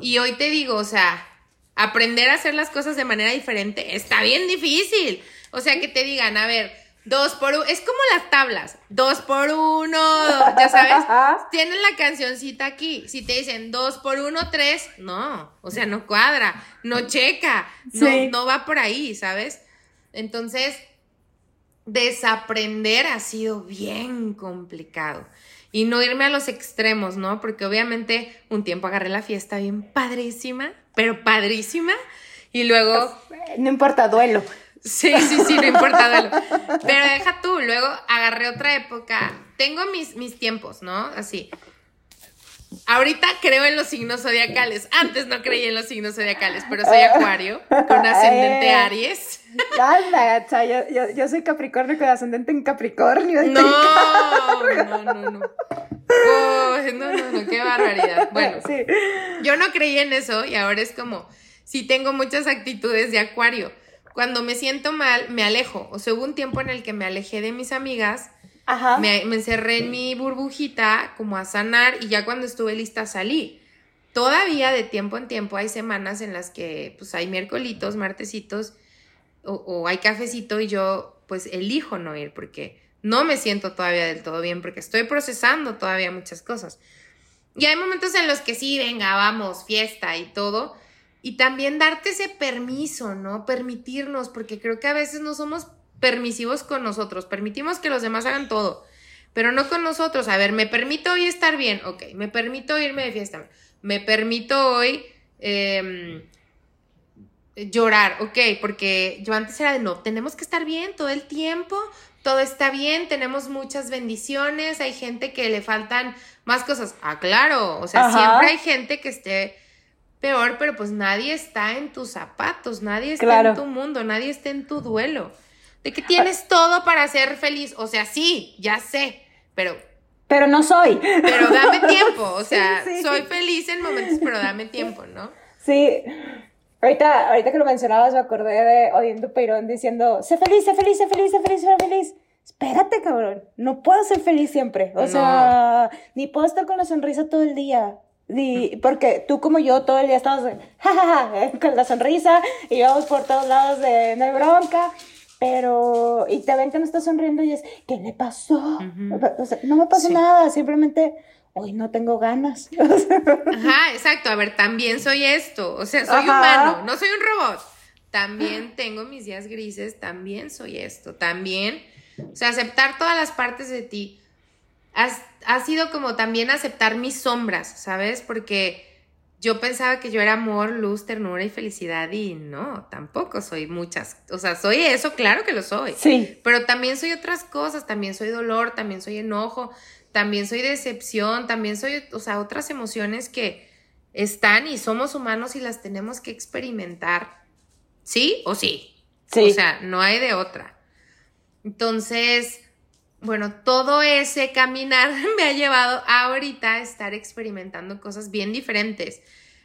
Y hoy te digo, o sea, aprender a hacer las cosas de manera diferente está bien difícil. O sea, que te digan, a ver, Dos por uno. Es como las tablas. Dos por uno. Ya sabes. *laughs* Tienen la cancioncita aquí. Si te dicen dos por uno, tres. No. O sea, no cuadra. No checa. No, no va por ahí, ¿sabes? Entonces, desaprender ha sido bien complicado. Y no irme a los extremos, ¿no? Porque obviamente un tiempo agarré la fiesta bien padrísima, pero padrísima. Y luego.
No importa, duelo.
Sí, sí, sí, no importa. *laughs* Pero deja tú, luego agarré otra época. Tengo mis, mis tiempos, ¿no? Así. Ahorita creo en los signos zodiacales. Antes no creía en los signos zodiacales, pero soy *laughs* Acuario con ascendente Aries. *laughs*
yo, yo, soy Capricornio con ascendente en Capricornio.
No, no, no, no. no, no, no, qué barbaridad. Bueno, sí. yo no creía en eso y ahora es como, sí tengo muchas actitudes de Acuario cuando me siento mal, me alejo. O sea, hubo un tiempo en el que me alejé de mis amigas, Me, encerré en mi burbujita como a sanar y ya cuando estuve lista salí. Todavía de tiempo en tiempo hay semanas en las que pues hay miércolitos, martesitos o, o hay cafecito y yo pues elijo no ir porque no me siento todavía del todo bien porque estoy procesando todavía muchas cosas. Y hay momentos en los que sí, venga, vamos, fiesta y todo, y también darte ese permiso, ¿no? Permitirnos, porque creo que a veces no somos permisivos con nosotros, permitimos que los demás hagan todo, pero no con nosotros. A ver, me permito hoy estar bien, ok, me permito irme de fiesta, me permito hoy em, llorar, ok, porque yo antes era de no, tenemos que estar bien todo el tiempo, todo está bien, tenemos muchas bendiciones, hay gente que le faltan más cosas. Ah, claro, o sea, siempre hay gente que esté peor, pero pues nadie está en tus zapatos, nadie está en tu mundo, nadie está en tu duelo. De que tienes todo para ser feliz, o sea, sí, ya sé, pero...
Pero no soy.
Pero dame tiempo, o *laughs* sea, soy feliz en momentos, pero dame tiempo, ¿no?
Sí. Ahorita, ahorita que lo mencionabas me acordé de Odiendo Peirón diciendo, sé feliz, sé feliz, sé feliz, sé feliz, sé feliz. Espérate, cabrón, no puedo ser feliz siempre. O sea, ni puedo estar con la sonrisa todo el día. Y porque tú como yo todo el día estamos con la sonrisa y vamos por todos lados de no hay bronca, pero y te ven que no estás sonriendo y es, ¿qué le pasó? no me pasó nada, simplemente hoy no tengo ganas. *laughs*
Ajá, exacto, a ver, también soy esto, o sea, soy humano, no soy un robot. También tengo mis días grises, también soy esto, también, o sea, aceptar todas las partes de ti ha sido como también aceptar mis sombras, ¿sabes? Porque yo pensaba que yo era amor, luz, ternura y felicidad y no, tampoco soy muchas. O sea, soy eso, claro que lo soy.
Sí.
Pero también soy otras cosas, también soy dolor, también soy enojo, también soy decepción, también soy, o sea, otras emociones que están y somos humanos y las tenemos que experimentar. ¿Sí o sí?
Sí.
O sea, no hay de otra. Entonces, bueno, todo ese caminar *laughs* me ha llevado ahorita a estar experimentando cosas bien diferentes.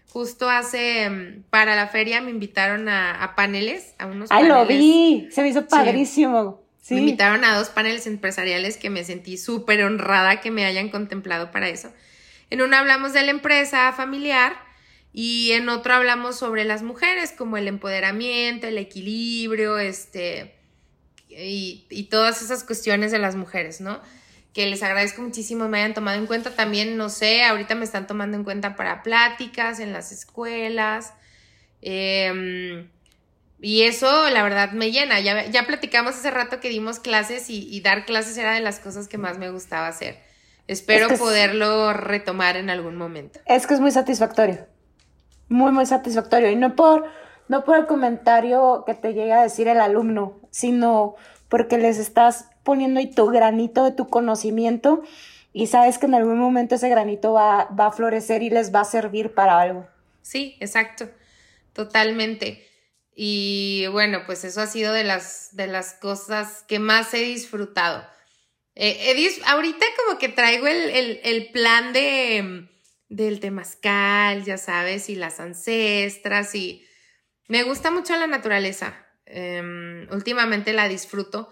Justo hace, mm, para la feria me invitaron a, paneles, a unos
Ay,
paneles.
lo vi, se me hizo padrísimo. Sí.
Me invitaron a dos paneles empresariales que me sentí súper honrada que me hayan contemplado para eso. En uno hablamos de la empresa familiar y en otro hablamos sobre las mujeres, como el empoderamiento, el equilibrio, este, y, todas esas cuestiones de las mujeres, ¿no? Que les agradezco muchísimo me hayan tomado en cuenta. También, no sé, ahorita me están tomando en cuenta para pláticas en las escuelas. Em, y eso, la verdad, me llena. Ya, ya platicamos hace rato que dimos clases y, dar clases era de las cosas que más me gustaba hacer. Espero poderlo retomar en algún momento.
Es que es muy satisfactorio. Muy, muy satisfactorio. Y no por no por el comentario que te llega a decir el alumno, sino porque les estás poniendo ahí tu granito de tu conocimiento y sabes que en algún momento ese granito va, va a florecer y les va a servir para algo.
Sí, exacto, totalmente. Y bueno, pues eso ha sido de las, de las cosas que más he disfrutado. Eh, ahorita como que traigo el, el plan de, del temazcal, ya sabes, y las ancestras y me gusta mucho la naturaleza. Em, últimamente la disfruto.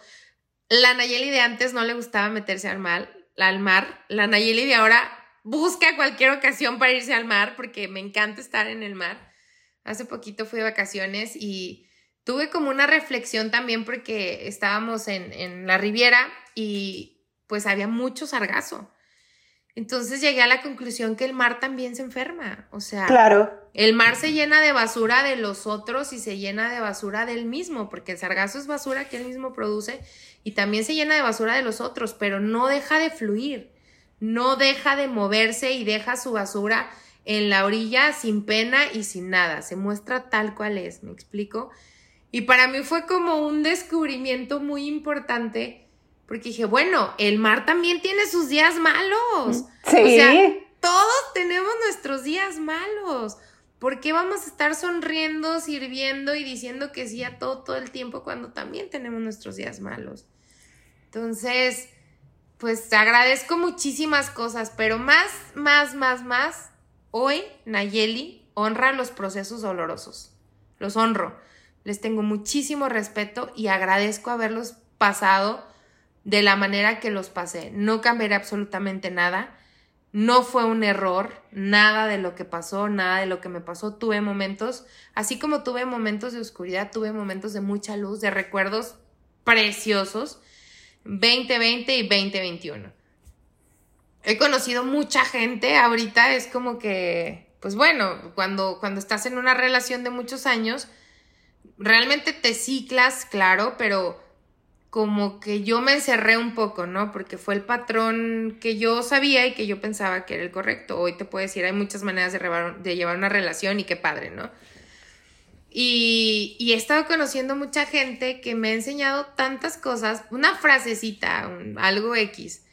La Nayeli de antes no le gustaba meterse al mar. Al mar. La Nayeli de ahora busca cualquier ocasión para irse al mar porque me encanta estar en el mar. Hace poquito fui de vacaciones y tuve como una reflexión también porque estábamos en, en la Riviera y pues había mucho sargazo. Entonces llegué a la conclusión que el mar también se enferma. O sea,
claro.
el mar se llena de basura de los otros y se llena de basura del mismo, porque el sargazo es basura que él mismo produce y también se llena de basura de los otros, pero no deja de fluir, no deja de moverse y deja su basura en la orilla sin pena y sin nada. Se muestra tal cual es, ¿me explico? Y para mí fue como un descubrimiento muy importante porque dije, bueno, el mar también tiene sus días malos.
Sí. O sea,
todos tenemos nuestros días malos. ¿Por qué vamos a estar sonriendo, sirviendo y diciendo que sí a todo todo el tiempo cuando también tenemos nuestros días malos? Entonces, pues agradezco muchísimas cosas, pero más, más, más, más, hoy Nayeli honra los procesos dolorosos. Los honro. Les tengo muchísimo respeto y agradezco haberlos pasado de la manera que los pasé. No cambiaré absolutamente nada. No fue un error, nada de lo que pasó, nada de lo que me pasó. Tuve momentos, así como tuve momentos de oscuridad, tuve momentos de mucha luz, de recuerdos preciosos, 2020 y 2021. He conocido mucha gente, ahorita es como que, pues bueno, cuando, cuando estás en una relación de muchos años, realmente te ciclas, claro, pero como que yo me encerré un poco, ¿no? Porque fue el patrón que yo sabía y que yo pensaba que era el correcto. Hoy te puedo decir, hay muchas maneras de, llevar una relación y qué padre, ¿no? Y, he estado conociendo mucha gente que me ha enseñado tantas cosas, una frasecita, algo X.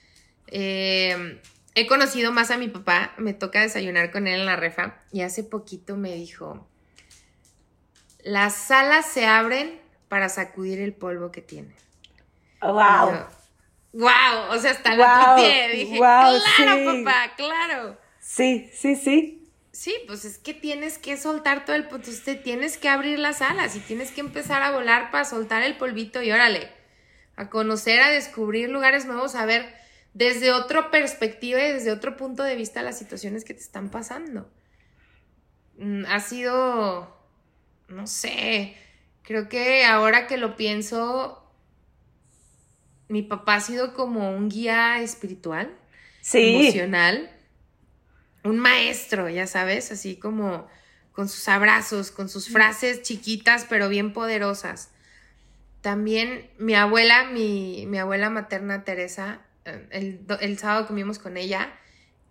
Em, he conocido más a mi papá, me toca desayunar con él en la refa y hace poquito me dijo, las salas se abren para sacudir el polvo que tienen.
Wow.
wow, o sea, hasta la Dije, claro, papá, claro.
Sí, sí, sí.
Sí, pues es que tienes que soltar todo el pues usted tienes que abrir las alas y tienes que empezar a volar para soltar el polvito y órale, a conocer, a descubrir lugares nuevos, a ver desde otra perspectiva y desde otro punto de vista las situaciones que te están pasando. Mm, ha sido, no sé, creo que ahora que lo pienso, mi papá ha sido como un guía espiritual, emocional, un maestro, ya sabes, así como con sus abrazos, con sus frases chiquitas pero bien poderosas. También mi abuela, mi, mi abuela materna Teresa, el, el sábado comimos con ella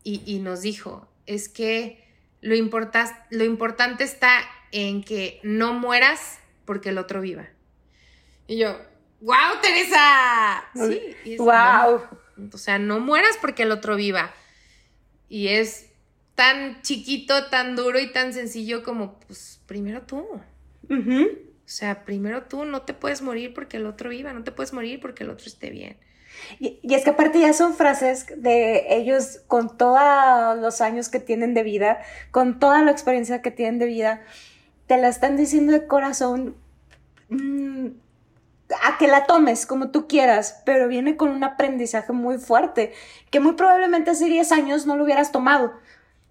y, y nos dijo, es que lo, importa, lo importante está en que no mueras porque el otro viva. Y yo, wow, Teresa. Sí,
wow.
o sea, no mueras porque el otro viva. Y es tan chiquito, tan duro y tan sencillo como, pues, primero tú. O sea, primero tú no te puedes morir porque el otro viva, no te puedes morir porque el otro esté bien.
Y, es que aparte ya son frases de ellos con todos los años que tienen de vida, con toda la experiencia que tienen de vida, te la están diciendo de corazón mm, a que la tomes como tú quieras, pero viene con un aprendizaje muy fuerte, que muy probablemente hace 10 años no lo hubieras tomado.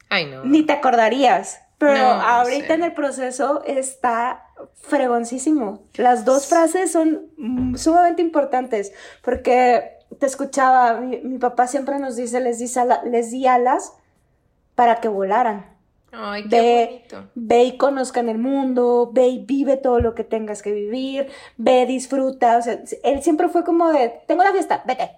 Ay, no.
Ni te acordarías. Pero ahorita en el proceso está fregoncísimo. Las dos frases son sumamente importantes porque te escuchaba, mi, papá siempre nos dice, les di, les di alas para que volaran.
Ay, qué ve, bonito.
Ve y conozcan el mundo, ve y vive todo lo que tengas que vivir, ve, disfruta. O sea, él siempre fue como de, tengo la fiesta, vete.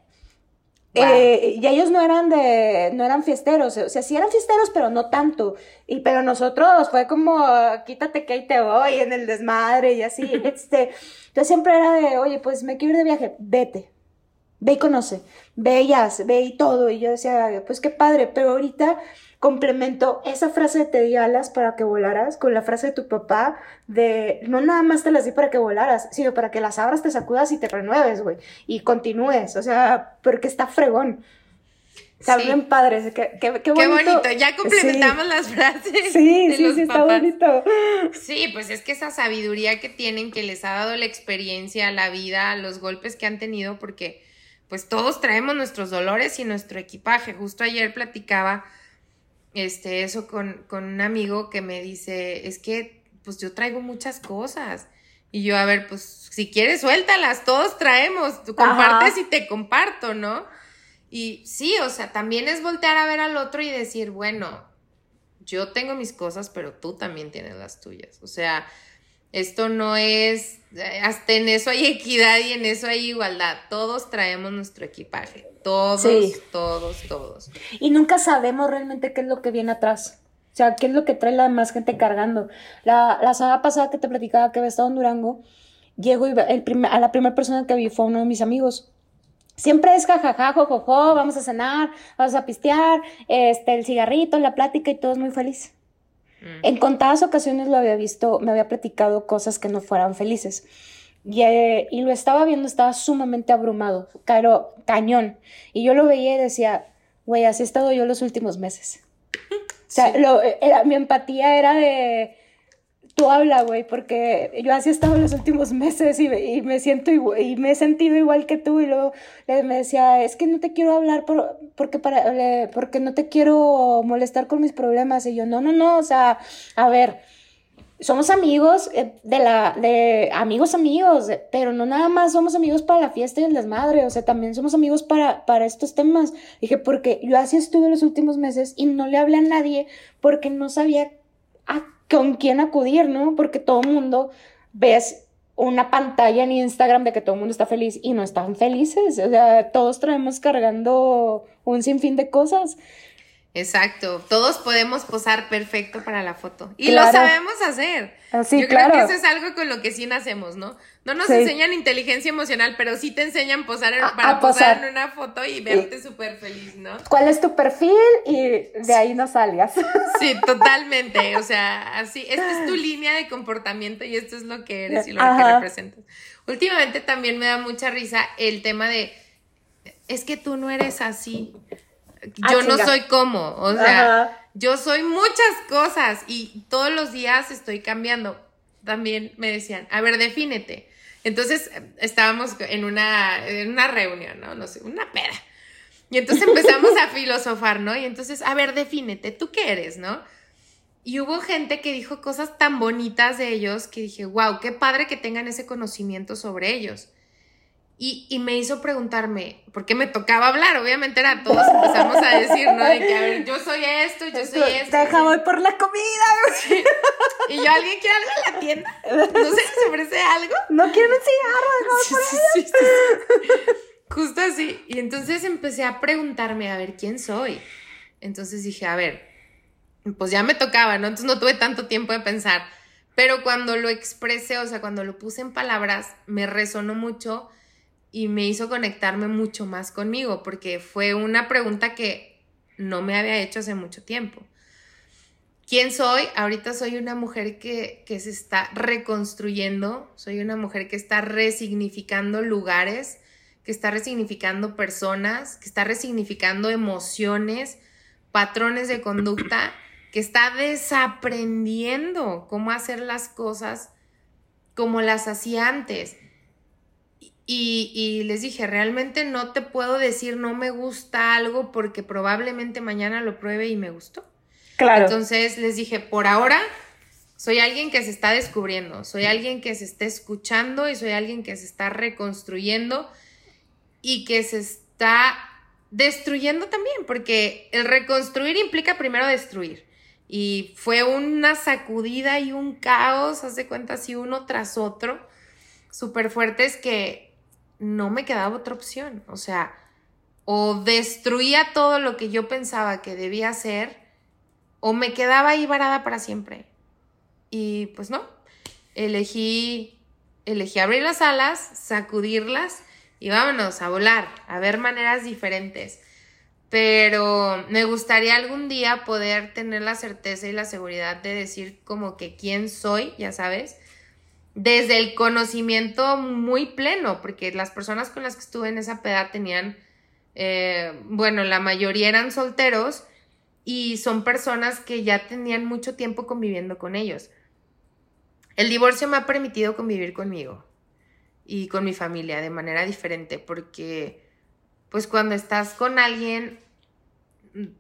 Eh, y ellos no eran de, no eran fiesteros, o sea, sí eran fiesteros, pero no tanto. Y pero nosotros fue como, quítate que ahí te voy en el desmadre y así. *laughs* este, entonces siempre era de, oye, pues me quiero ir de viaje, vete, ve y conoce, ve y ve y todo. Y yo decía, pues qué padre, pero ahorita complemento esa frase de te di alas para que volaras con la frase de tu papá de no nada más te las di para que volaras, sino para que las abras, te sacudas y te renueves, güey, y continúes, o sea, porque está fregón. Está bien padre, qué, qué, bonito.
Qué bonito, ya complementamos las frases.
Sí, sí, sí, está bonito.
Sí, pues es que esa sabiduría que tienen, que les ha dado la experiencia, la vida, los golpes que han tenido, porque pues todos traemos nuestros dolores y nuestro equipaje. Justo ayer platicaba este, eso con, un amigo que me dice, es que pues yo traigo muchas cosas. Y yo, a ver, pues si quieres, suéltalas, todos traemos, tú compartes y te comparto, ¿no? Y sí, o sea, también es voltear a ver al otro y decir, bueno, yo tengo mis cosas, pero tú también tienes las tuyas. O sea, esto no es, eh, hasta en eso hay equidad y en eso hay igualdad. Todos traemos nuestro equipaje. Todos, todos, todos.
Y nunca sabemos realmente qué es lo que viene atrás. O sea, qué es lo que trae la más gente cargando. La, la semana pasada que te platicaba que había estado en Durango, llego y el a la primera persona que vi fue uno de mis amigos. Siempre es jajaja, jojojo, vamos a cenar, vamos a pistear, este, el cigarrito, la plática y todo es muy feliz. En contadas ocasiones lo había visto, me había platicado cosas que no fueran felices. Y, eh, y lo estaba viendo, estaba sumamente abrumado, caro, cañón. Y yo lo veía y decía, güey, así he estado yo los últimos meses. O sea, lo, era, mi empatía era de, tú habla, güey, porque yo así he estado los últimos meses y, y me siento igual, y me he sentido igual que tú y luego me decía, es que no te quiero hablar por, porque, para, porque no te quiero molestar con mis problemas y yo, no, no, no, o sea, a ver, somos amigos eh, de la, de amigos amigos, pero no nada más somos amigos para la fiesta y el desmadre, o sea, también somos amigos para, para estos temas. Dije, porque yo así estuve los últimos meses y no le hablé a nadie porque no sabía a con quién acudir, ¿no? Porque todo el mundo ves una pantalla en Instagram de que todo el mundo está feliz y no están felices. O sea, todos traemos cargando un sinfín de cosas.
Exacto, todos podemos posar perfecto para la foto y lo sabemos hacer.
Así,
Yo
creo
que eso es algo con lo que sí nacemos, ¿no? No nos enseñan inteligencia emocional, pero sí te enseñan posar para posar. en una foto y verte súper feliz, ¿no?
¿Cuál es tu perfil? Y de ahí no salgas. *laughs*
Sí, totalmente. O sea, así, esta es tu *laughs* línea de comportamiento y esto es lo que eres y lo que representas. Últimamente también me da mucha risa el tema de, es que tú no eres así. Ah, yo no soy como, o sea, yo soy muchas cosas y todos los días estoy cambiando. También me decían, a ver, defínete. Entonces estábamos en una, en una reunión, ¿no? No sé, una peda. Y entonces empezamos a *laughs* filosofar, ¿no? Y entonces, a ver, defínete, ¿tú qué eres, no? Y hubo gente que dijo cosas tan bonitas de ellos que dije, wow, qué padre que tengan ese conocimiento sobre ellos. Y, y, me hizo preguntarme, ¿por qué me tocaba hablar? Obviamente era, todos empezamos a decir, ¿no? De que, a ver, yo soy esto, yo soy esto.
Deja, voy por la comida.
Y yo, ¿alguien quiere algo en la tienda? No sé si se ofrece algo.
No quiero un cigarro, sí, sí, sí,
Justo así. Y entonces empecé a preguntarme, a ver, ¿quién soy? Entonces dije, a ver, pues ya me tocaba, ¿no? Entonces no tuve tanto tiempo de pensar. Pero cuando lo expresé, o sea, cuando lo puse en palabras, me resonó mucho y me hizo conectarme mucho más conmigo, porque fue una pregunta que no me había hecho hace mucho tiempo. ¿Quién soy? Ahorita soy una mujer que, que se está reconstruyendo, soy una mujer que está resignificando lugares, que está resignificando personas, que está resignificando emociones, patrones de conducta, que está desaprendiendo cómo hacer las cosas como las hacía antes. Y, y, les dije, realmente no te puedo decir no me gusta algo porque probablemente mañana lo pruebe y me gustó. Claro. Entonces les dije, por ahora soy alguien que se está descubriendo, soy alguien que se está escuchando y soy alguien que se está reconstruyendo y que se está destruyendo también, porque el reconstruir implica primero destruir. Y fue una sacudida y un caos, hace cuenta, así uno tras otro, súper fuertes que no me quedaba otra opción. O sea, o destruía todo lo que yo pensaba que debía hacer, o me quedaba ahí varada para siempre. Y pues no, elegí, elegí abrir las alas, sacudirlas y vámonos a volar, a ver maneras diferentes. Pero me gustaría algún día poder tener la certeza y la seguridad de decir como que quién soy, ya sabes, desde el conocimiento muy pleno, porque las personas con las que estuve en esa peda tenían, eh, bueno, la mayoría eran solteros y son personas que ya tenían mucho tiempo conviviendo con ellos. El divorcio me ha permitido convivir conmigo y con mi familia de manera diferente, porque pues cuando estás con alguien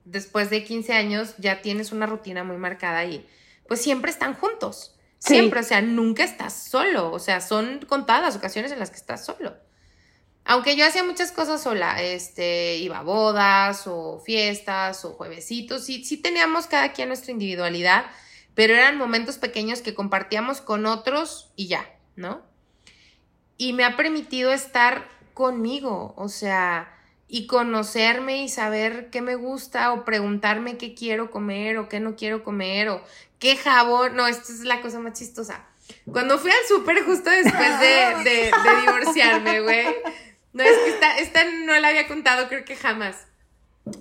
después de 15 años ya tienes una rutina muy marcada y pues siempre están juntos. Siempre, o sea, nunca estás solo, o sea, son contadas ocasiones en las que estás solo. Aunque yo hacía muchas cosas sola, este, iba a bodas o fiestas o juevesitos, sí, sí teníamos cada quien nuestra individualidad, pero eran momentos pequeños que compartíamos con otros y ya, ¿no? y me ha permitido estar conmigo, o sea, y conocerme y saber qué me gusta o preguntarme qué quiero comer o qué no quiero comer o qué jabón, no, esto es la cosa más chistosa. Cuando fui al súper justo después de, divorciarme, güey, no, es que esta, esta no la había contado creo que jamás.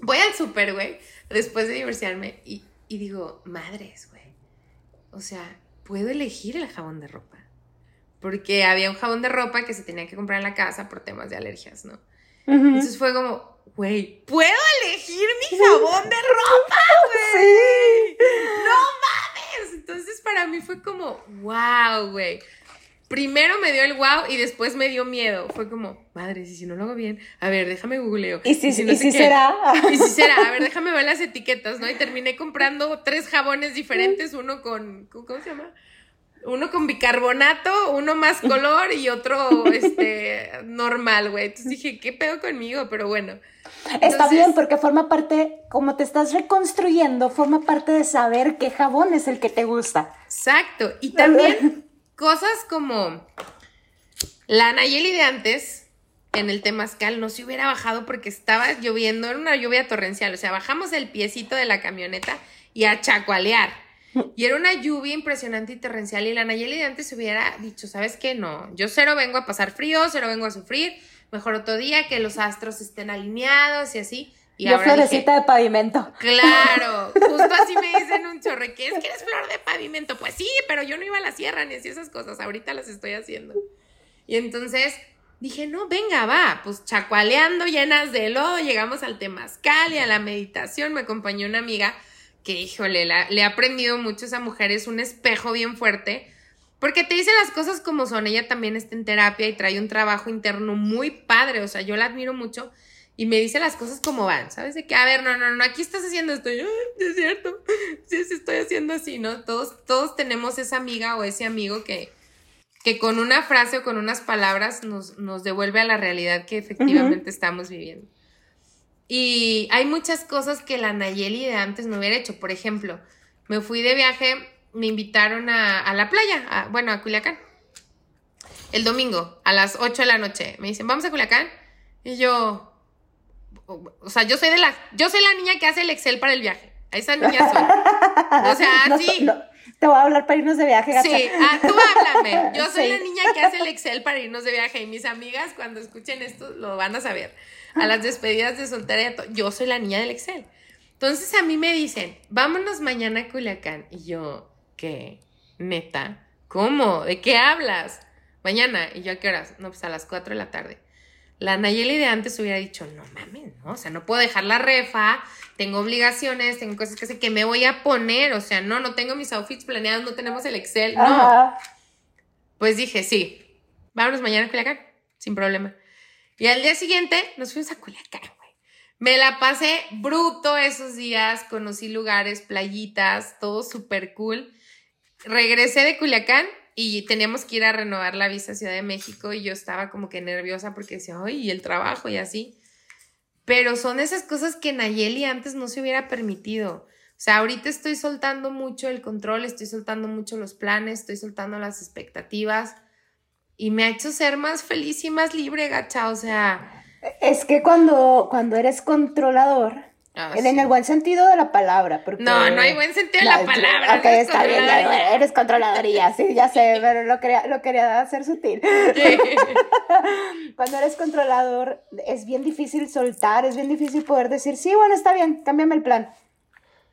Voy al súper, güey, después de divorciarme y, y digo, madres, güey, o sea, puedo elegir el jabón de ropa porque había un jabón de ropa que se tenía que comprar en la casa por temas de alergias, ¿no? Entonces fue como, güey, ¿puedo elegir mi jabón de ropa, güey? ¡No mames! Entonces para mí fue como, wow, güey. Primero me dio el wow y después me dio miedo. Fue como, madre, y si no lo hago bien, a ver, déjame googleo.
¿Y si, y si, será?
Y si será, a ver, déjame ver las etiquetas, ¿no? Y terminé comprando tres jabones diferentes, uno con, ¿cómo se llama? Uno con bicarbonato, uno más *laughs* color y otro este normal, güey. Entonces dije, ¿qué pedo conmigo? Pero bueno.
Está bien porque forma parte, como te estás reconstruyendo, forma parte de saber qué jabón es el que te gusta.
Exacto. Y también *laughs* cosas como la Nayeli de antes en el Temazcal no se hubiera bajado porque estaba lloviendo, era una lluvia torrencial. O sea, bajamos el piecito de la camioneta y a chacualear. *laughs* Y era una lluvia impresionante y torrencial. Y la Nayeli de antes hubiera dicho, ¿sabes qué? No, yo cero vengo a pasar frío, cero vengo a sufrir. Mejor otro día que los astros estén alineados y así. Y
yo florecita de pavimento.
Claro, *laughs* justo así me dicen un chorre, ¿qué es que eres flor de pavimento? Pues sí, pero yo no iba a la sierra ni hacía esas cosas, ahorita las estoy haciendo. Y entonces dije, no, venga, va, pues chacualeando llenas de lodo, llegamos al temazcal y a la meditación, me acompañó una amiga que híjole, le he aprendido mucho esa mujer, es un espejo bien fuerte, porque te dice las cosas como son, ella también está en terapia y trae un trabajo interno muy padre, o sea, yo la admiro mucho y me dice las cosas como van, ¿sabes? De que, a ver, no, no, no, aquí estás haciendo esto, yo, es cierto, *laughs* sí, sí estoy haciendo así, ¿no? Todos, todos tenemos esa amiga o ese amigo que, que con una frase o con unas palabras nos, nos devuelve a la realidad que efectivamente estamos viviendo. Y hay muchas cosas que la Nayeli de antes no hubiera hecho. Por ejemplo, me fui de viaje, me invitaron a, la playa, bueno, a Culiacán. El domingo, a las 8 de la noche. Me dicen, vamos a Culiacán. Y yo, o sea, yo soy de la, yo soy la niña que hace el Excel para el viaje. A esa niña soy. O sea, *laughs* sí.
te voy a hablar para irnos de viaje,
gata. Sí, ah, tú háblame. *laughs* Yo soy la niña que hace el Excel para irnos de viaje. Y mis amigas, cuando escuchen esto, lo van a saber. A las despedidas de soltera, yo soy la niña del Excel. Entonces a mí me dicen, vámonos mañana a Culiacán. Y yo, ¿qué? ¿Neta? ¿Cómo? ¿De qué hablas? Mañana. ¿Y yo a qué horas? No, pues a las 4 de la tarde. La Nayeli de antes hubiera dicho, no mames, ¿no? O sea, no puedo dejar la refa, tengo obligaciones, tengo cosas que hacer, que me voy a poner? O sea, no, no tengo mis outfits planeados, no tenemos el Excel, no. Pues dije, sí, vámonos mañana a Culiacán, sin problema. Y al día siguiente nos fuimos a Culiacán, güey. Me la pasé bruto esos días, conocí lugares, playitas, todo súper cool. Regresé de Culiacán y teníamos que ir a renovar la visa a Ciudad de México y yo estaba como que nerviosa porque decía, ay, el trabajo y así. Pero son esas cosas que Nayeli antes no se hubiera permitido. O sea, ahorita estoy soltando mucho el control, estoy soltando mucho los planes, estoy soltando las expectativas y me ha hecho ser más feliz y más libre, gacha. O sea...
Es que cuando, cuando eres controlador, Ah, en el buen sentido de la palabra. Porque,
no, no hay buen sentido de la palabra.
Ok, está bien, eres controladoría, sí, ya sé, *laughs* pero lo quería, lo quería hacer sutil. *laughs* Cuando eres controlador, es bien difícil soltar, es bien difícil poder decir, sí, bueno, está bien, cámbiame el plan.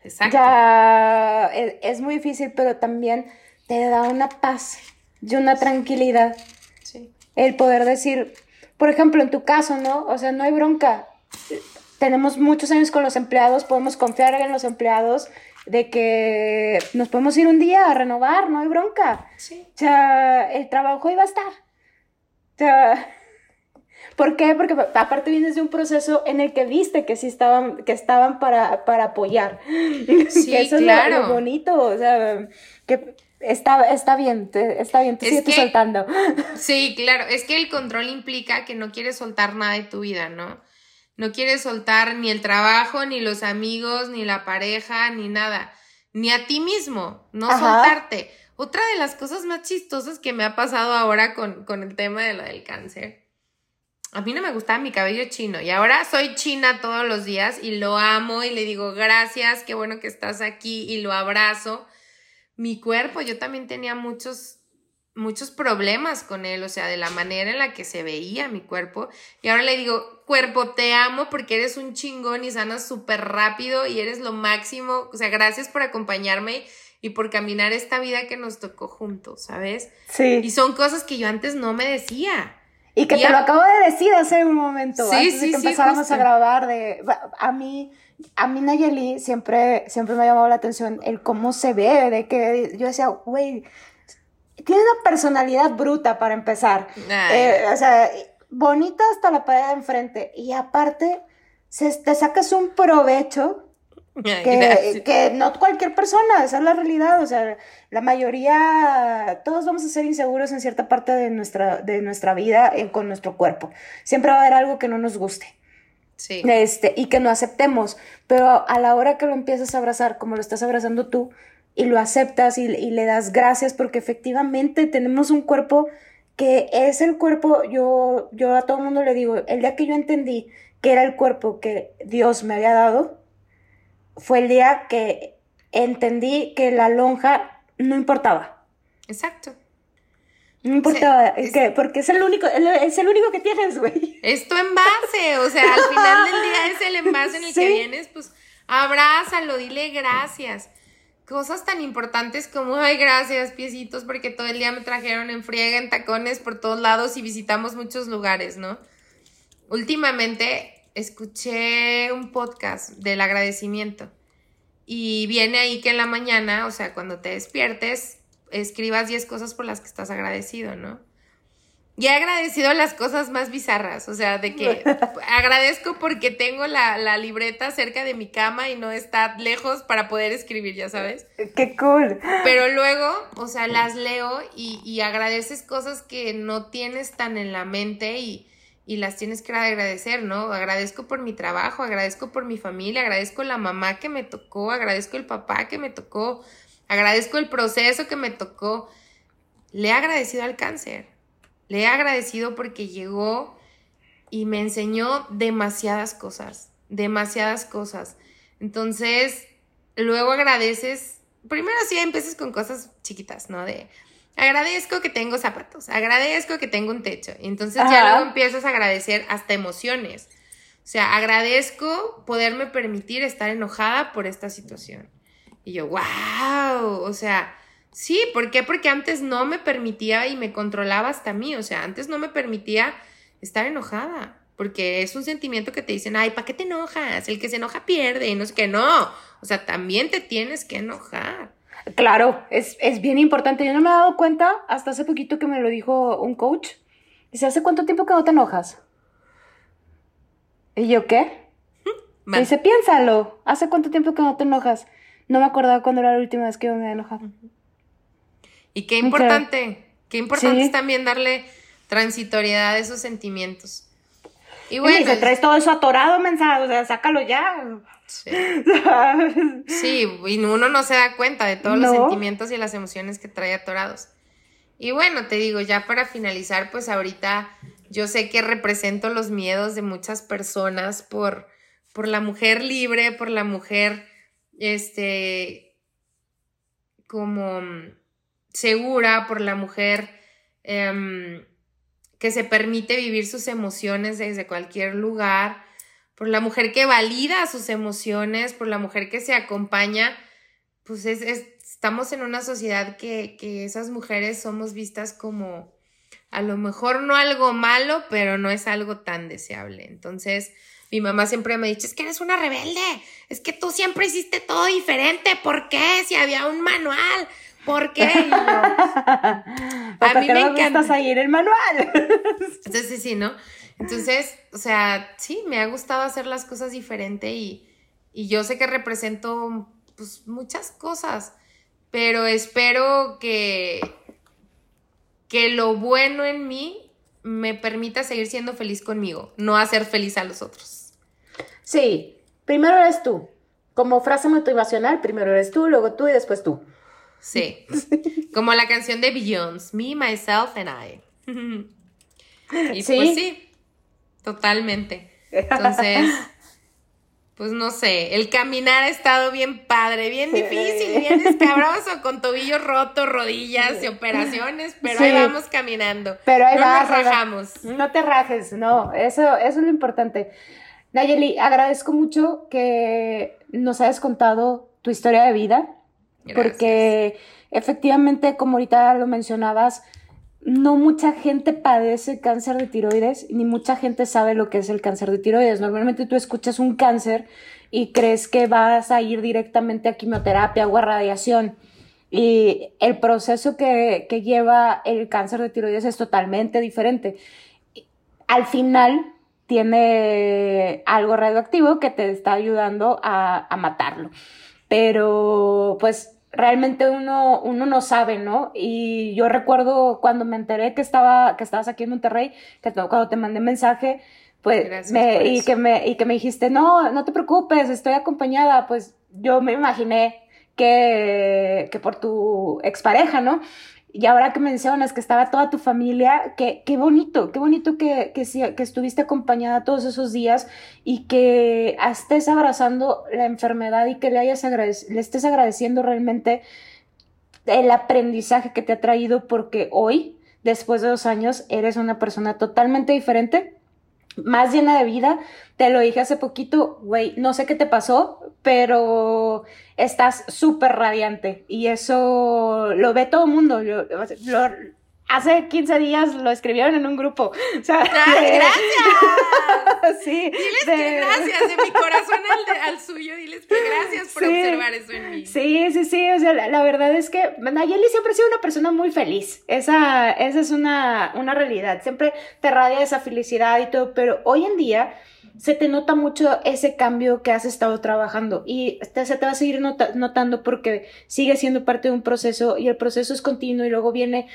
Exacto. Ya es, es muy difícil, pero también te da una paz y una tranquilidad. Sí. El poder decir, por ejemplo, en tu caso, ¿no? O sea, no hay bronca tenemos muchos años con los empleados, podemos confiar en los empleados de que nos podemos ir un día a renovar, no hay bronca. Sí. O sea, el trabajo iba a estar. O sea, *laughs* ¿por qué? Porque aparte vienes de un proceso en el que viste que sí estaban, que estaban para, para apoyar. *laughs* Sí, eso claro. es lo, bonito, o sea, que está, está bien, está bien, te sigues soltando. *laughs*
Sí, claro, es que el control implica que no quieres soltar nada de tu vida, ¿no? No quieres soltar ni el trabajo, ni los amigos, ni la pareja, ni nada. Ni a ti mismo, no soltarte. Otra de las cosas más chistosas que me ha pasado ahora con, con el tema de lo del cáncer. A mí no me gustaba mi cabello chino y ahora soy china todos los días y lo amo y le digo gracias, qué bueno que estás aquí y lo abrazo. Mi cuerpo, yo también tenía muchos muchos problemas con él, o sea, de la manera en la que se veía mi cuerpo. Y ahora le digo, cuerpo, te amo porque eres un chingón y sanas súper rápido y eres lo máximo. O sea, gracias por acompañarme y por caminar esta vida que nos tocó juntos, ¿sabes? Sí. Y son cosas que yo antes no me decía.
Y que te lo acabo de decir hace un momento, sí, antes sí, de que empezáramos a grabar, de, a mí, a mí Nayeli siempre, siempre me ha llamado la atención el cómo se ve, de que yo decía, güey, tiene una personalidad bruta para empezar. Eh, o sea, bonita hasta la pared de enfrente. Y aparte, se, te sacas un provecho que, que, no cualquier persona, esa es la realidad. O sea, la mayoría, todos vamos a ser inseguros en cierta parte de nuestra, de nuestra vida con nuestro cuerpo. Siempre va a haber algo que no nos guste. Sí. Este, y que no aceptemos. Pero a la hora que lo empiezas a abrazar, como lo estás abrazando tú, y lo aceptas y, le das gracias porque efectivamente tenemos un cuerpo que es el cuerpo, yo, yo a todo el mundo le digo, el día que yo entendí que era el cuerpo que Dios me había dado, fue el día que entendí que la lonja no importaba.
Exacto.
No importaba, que, porque es el único, es el único que tienes, güey.
Es tu envase, o sea, al final del día es el envase en el que vienes, pues abrázalo, dile gracias cosas tan importantes como, ay, gracias, piecitos, porque todo el día me trajeron en friega, en tacones por todos lados y visitamos muchos lugares, ¿no? Últimamente escuché un podcast del agradecimiento y viene ahí que en la mañana, o sea, cuando te despiertes, escribas 10 cosas por las que estás agradecido, ¿no? Y he agradecido las cosas más bizarras, o sea, de que *laughs* agradezco porque tengo la, libreta cerca de mi cama y no está lejos para poder escribir, ya sabes.
Qué cool.
Pero luego, o sea, las leo y, y agradeces cosas que no tienes tan en la mente y, y las tienes que agradecer, ¿no? Agradezco por mi trabajo, agradezco por mi familia, agradezco la mamá que me tocó, agradezco el papá que me tocó, agradezco el proceso que me tocó. Le he agradecido al cáncer le he agradecido porque llegó y me enseñó demasiadas cosas, demasiadas cosas. Entonces, luego agradeces, primero sí empiezas con cosas chiquitas, ¿no? De agradezco que tengo zapatos, agradezco que tengo un techo. Y entonces ya luego empiezas a agradecer hasta emociones. O sea, agradezco poderme permitir estar enojada por esta situación. Y yo, wow, o sea, sí, ¿por qué? Porque antes no me permitía y me controlaba hasta mí, o sea, antes no me permitía estar enojada, porque es un sentimiento que te dicen, ay, ¿para qué te enojas? El que se enoja pierde, y no es que no, o sea, también te tienes que enojar.
Claro, es, es bien importante. Yo no me he dado cuenta hasta hace poquito que me lo dijo un coach. Dice, ¿hace cuánto tiempo que no te enojas? ¿Y yo qué? Dice, piénsalo. ¿Hace cuánto tiempo que no te enojas? No me acordaba cuándo era la última vez que yo me había enojado.
Y qué importante, qué importante es también darle transitoriedad a esos sentimientos.
Y bueno. Y se traes todo eso atorado, mensaje, o sea, sácalo ya.
Sí. *laughs* sí, y uno no se da cuenta de todos los sentimientos y las emociones que trae atorados. Y bueno, te digo, ya para finalizar, pues ahorita yo sé que represento los miedos de muchas personas por, por la mujer libre, por la mujer, este, como segura, por la mujer em, que se permite vivir sus emociones desde cualquier lugar, por la mujer que valida sus emociones, por la mujer que se acompaña, pues es, estamos en una sociedad que, que esas mujeres somos vistas como a lo mejor no algo malo, pero no es algo tan deseable. Entonces, mi mamá siempre me ha dicho, es que eres una rebelde, es que tú siempre hiciste todo diferente, ¿por qué? Si había un manual, ¿por qué? *laughs*
a mí me encanta seguir el manual. *laughs*
Entonces, sí, sí, ¿no? Entonces, o sea, sí, me ha gustado hacer las cosas diferente y, y yo sé que represento pues, muchas cosas, pero espero que que lo bueno en mí me permita seguir siendo feliz conmigo, no hacer feliz a los otros.
Sí, primero eres tú. Como frase motivacional, primero eres tú, luego tú y después tú.
Sí. *laughs* Como la canción de Beyoncé, Me, Myself and I. *laughs* y ¿Sí? pues sí, totalmente. Entonces, *laughs* pues no sé, el caminar ha estado bien padre, bien difícil, bien escabroso, con tobillos rotos, rodillas y operaciones, pero ahí vamos caminando.
Pero ahí
no
nos rajamos. No te rajes, no, eso, eso es lo importante. Nayeli, agradezco mucho que nos hayas contado tu historia de vida, porque efectivamente, como ahorita lo mencionabas, no mucha gente padece cáncer de tiroides, ni mucha gente sabe lo que es el cáncer de tiroides. Normalmente tú escuchas un cáncer y crees que vas a ir directamente a quimioterapia o a radiación. Y el proceso que, lleva el cáncer de tiroides es totalmente diferente. Al final tiene algo radioactivo que te está ayudando a, a matarlo. Pero pues realmente uno, uno no sabe, ¿no? Y yo recuerdo cuando me enteré que, estaba, que estabas aquí en Monterrey, que cuando te mandé mensaje, pues, me, y, que me, y que me dijiste, no, no te preocupes, estoy acompañada, pues yo me imaginé que, que por tu expareja, ¿no? Y ahora que mencionas que estaba toda tu familia, qué, qué bonito, qué bonito que, que, que estuviste acompañada todos esos días y que estés abrazando la enfermedad y que le, hayas le estés agradeciendo realmente el aprendizaje que te ha traído porque hoy, después de dos años, eres una persona totalmente diferente más llena de vida. Te lo dije hace poquito, güey, no sé qué te pasó, pero estás súper radiante y eso lo ve todo el mundo. hace 15 días lo escribieron en un grupo. *laughs*
gracias. *laughs* sí. Diles que gracias, de mi corazón al, suyo, diles que gracias por observar eso en mí. Sí,
sí, sí, o sea, la, verdad es que Nayeli siempre ha sido una persona muy feliz. Esa, esa es una, una realidad. Siempre te radia esa felicidad y todo, pero hoy en día se te nota mucho ese cambio que has estado trabajando y se te va a seguir notando porque sigue siendo parte de un proceso y el proceso es continuo y luego viene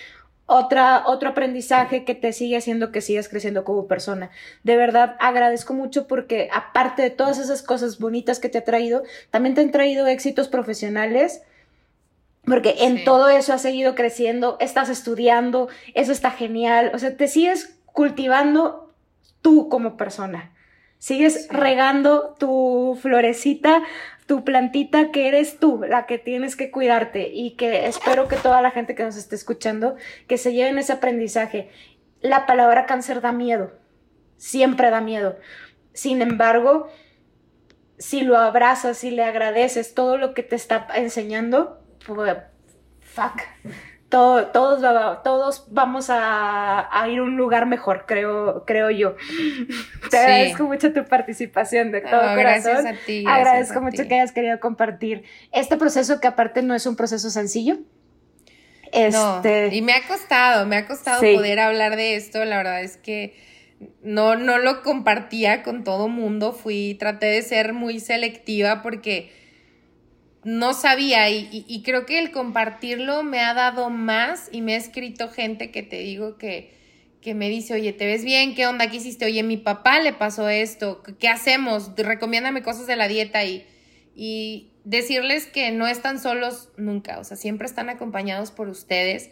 otra, otro aprendizaje que te sigue haciendo que sigas creciendo como persona. De verdad, agradezco mucho porque aparte de todas esas cosas bonitas que te ha traído, también te han traído éxitos profesionales. Porque en todo eso has seguido creciendo, estás estudiando, eso está genial, o sea, te sigues cultivando tú como persona. Sigues regando tu florecita, tu plantita que eres tú, la que tienes que cuidarte y que espero que toda la gente que nos esté escuchando, que se lleven ese aprendizaje. La palabra cáncer da miedo, siempre da miedo. Sin embargo, si lo abrazas, y le agradeces todo lo que te está enseñando, pues, fuck, todos, todos vamos a, ir a un lugar mejor, creo, creo yo. Te agradezco mucho tu participación de todo corazón. Gracias a ti. agradezco mucho que hayas querido compartir este proceso que aparte no es un proceso sencillo.
Este... y me ha costado, me ha costado poder hablar de esto. La verdad es que no, no lo compartía con todo mundo. Fui, traté de ser muy selectiva porque no sabía y, creo que el compartirlo me ha dado más y me ha escrito gente que te digo que, que me dice, oye, ¿te ves bien? ¿Qué onda? ¿Qué hiciste? Oye, mi papá le pasó esto, ¿qué hacemos? Recomiéndame cosas de la dieta y, y decirles que no están solos nunca, o sea, siempre están acompañados por ustedes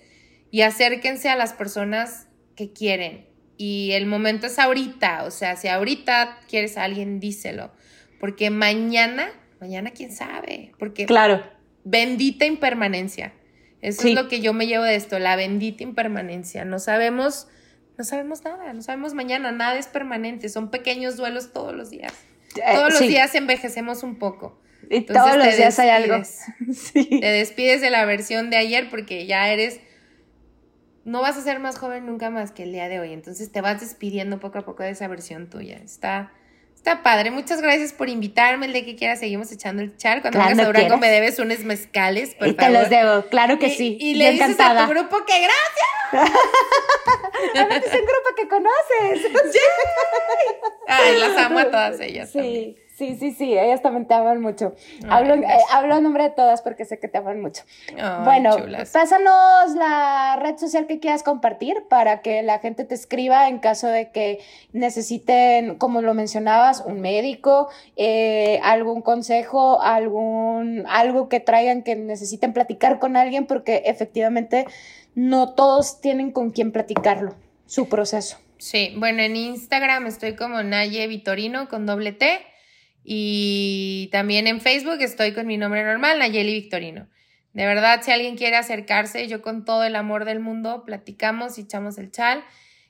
y acérquense a las personas que quieren. Y el momento es ahorita, o sea, si ahorita quieres a alguien, díselo, porque mañana Mañana quién sabe, porque
claro.
bendita impermanencia. Eso es lo que yo me llevo de esto, la bendita impermanencia. No sabemos, no sabemos nada, no sabemos mañana, nada es permanente, son pequeños duelos todos los días. Eh, todos los días envejecemos un poco.
Y todos los días hay algo. *laughs*
Te despides de la versión de ayer porque ya eres no vas a ser más joven nunca más que el día de hoy. Entonces te vas despidiendo poco a poco de esa versión tuya. Está, Está padre. Muchas gracias por invitarme. El de que quieras seguimos echando el char. Cuando vengas a Durango me debes unos mezcales, por
y te los debo, claro que sí.
Y, le dices a tu grupo que gracias. *laughs*
es un grupo que conoces. *laughs*
Ay, las amo a todas ellas.
Sí. Sí, sí, sí, ellas también te aman mucho. hablo, eh, hablo, en nombre de todas porque sé que te aman mucho. bueno, pásanos la red social que quieras compartir para que la gente te escriba en caso de que necesiten, como lo mencionabas, un médico, eh, algún consejo, algún, algo que traigan que necesiten platicar con alguien porque efectivamente no todos tienen con quién platicarlo, su proceso.
Sí, bueno, en Instagram estoy como Naye Vitorino con doble T. Y también en Facebook estoy con mi nombre normal, Nayeli Victorino. De verdad, si alguien quiere acercarse, yo con todo el amor del mundo platicamos y echamos el chal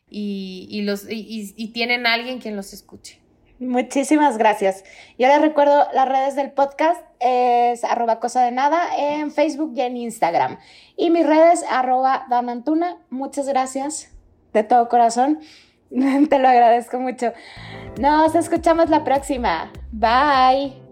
y, los, y, tienen alguien quien los escuche.
Muchísimas gracias. Yo les recuerdo las redes del podcast es arroba cosa de nada en Facebook y en Instagram. Y mis redes arroba danantuna. Muchas gracias de todo corazón. *laughs* Te lo agradezco mucho. Nos escuchamos la próxima. Bye.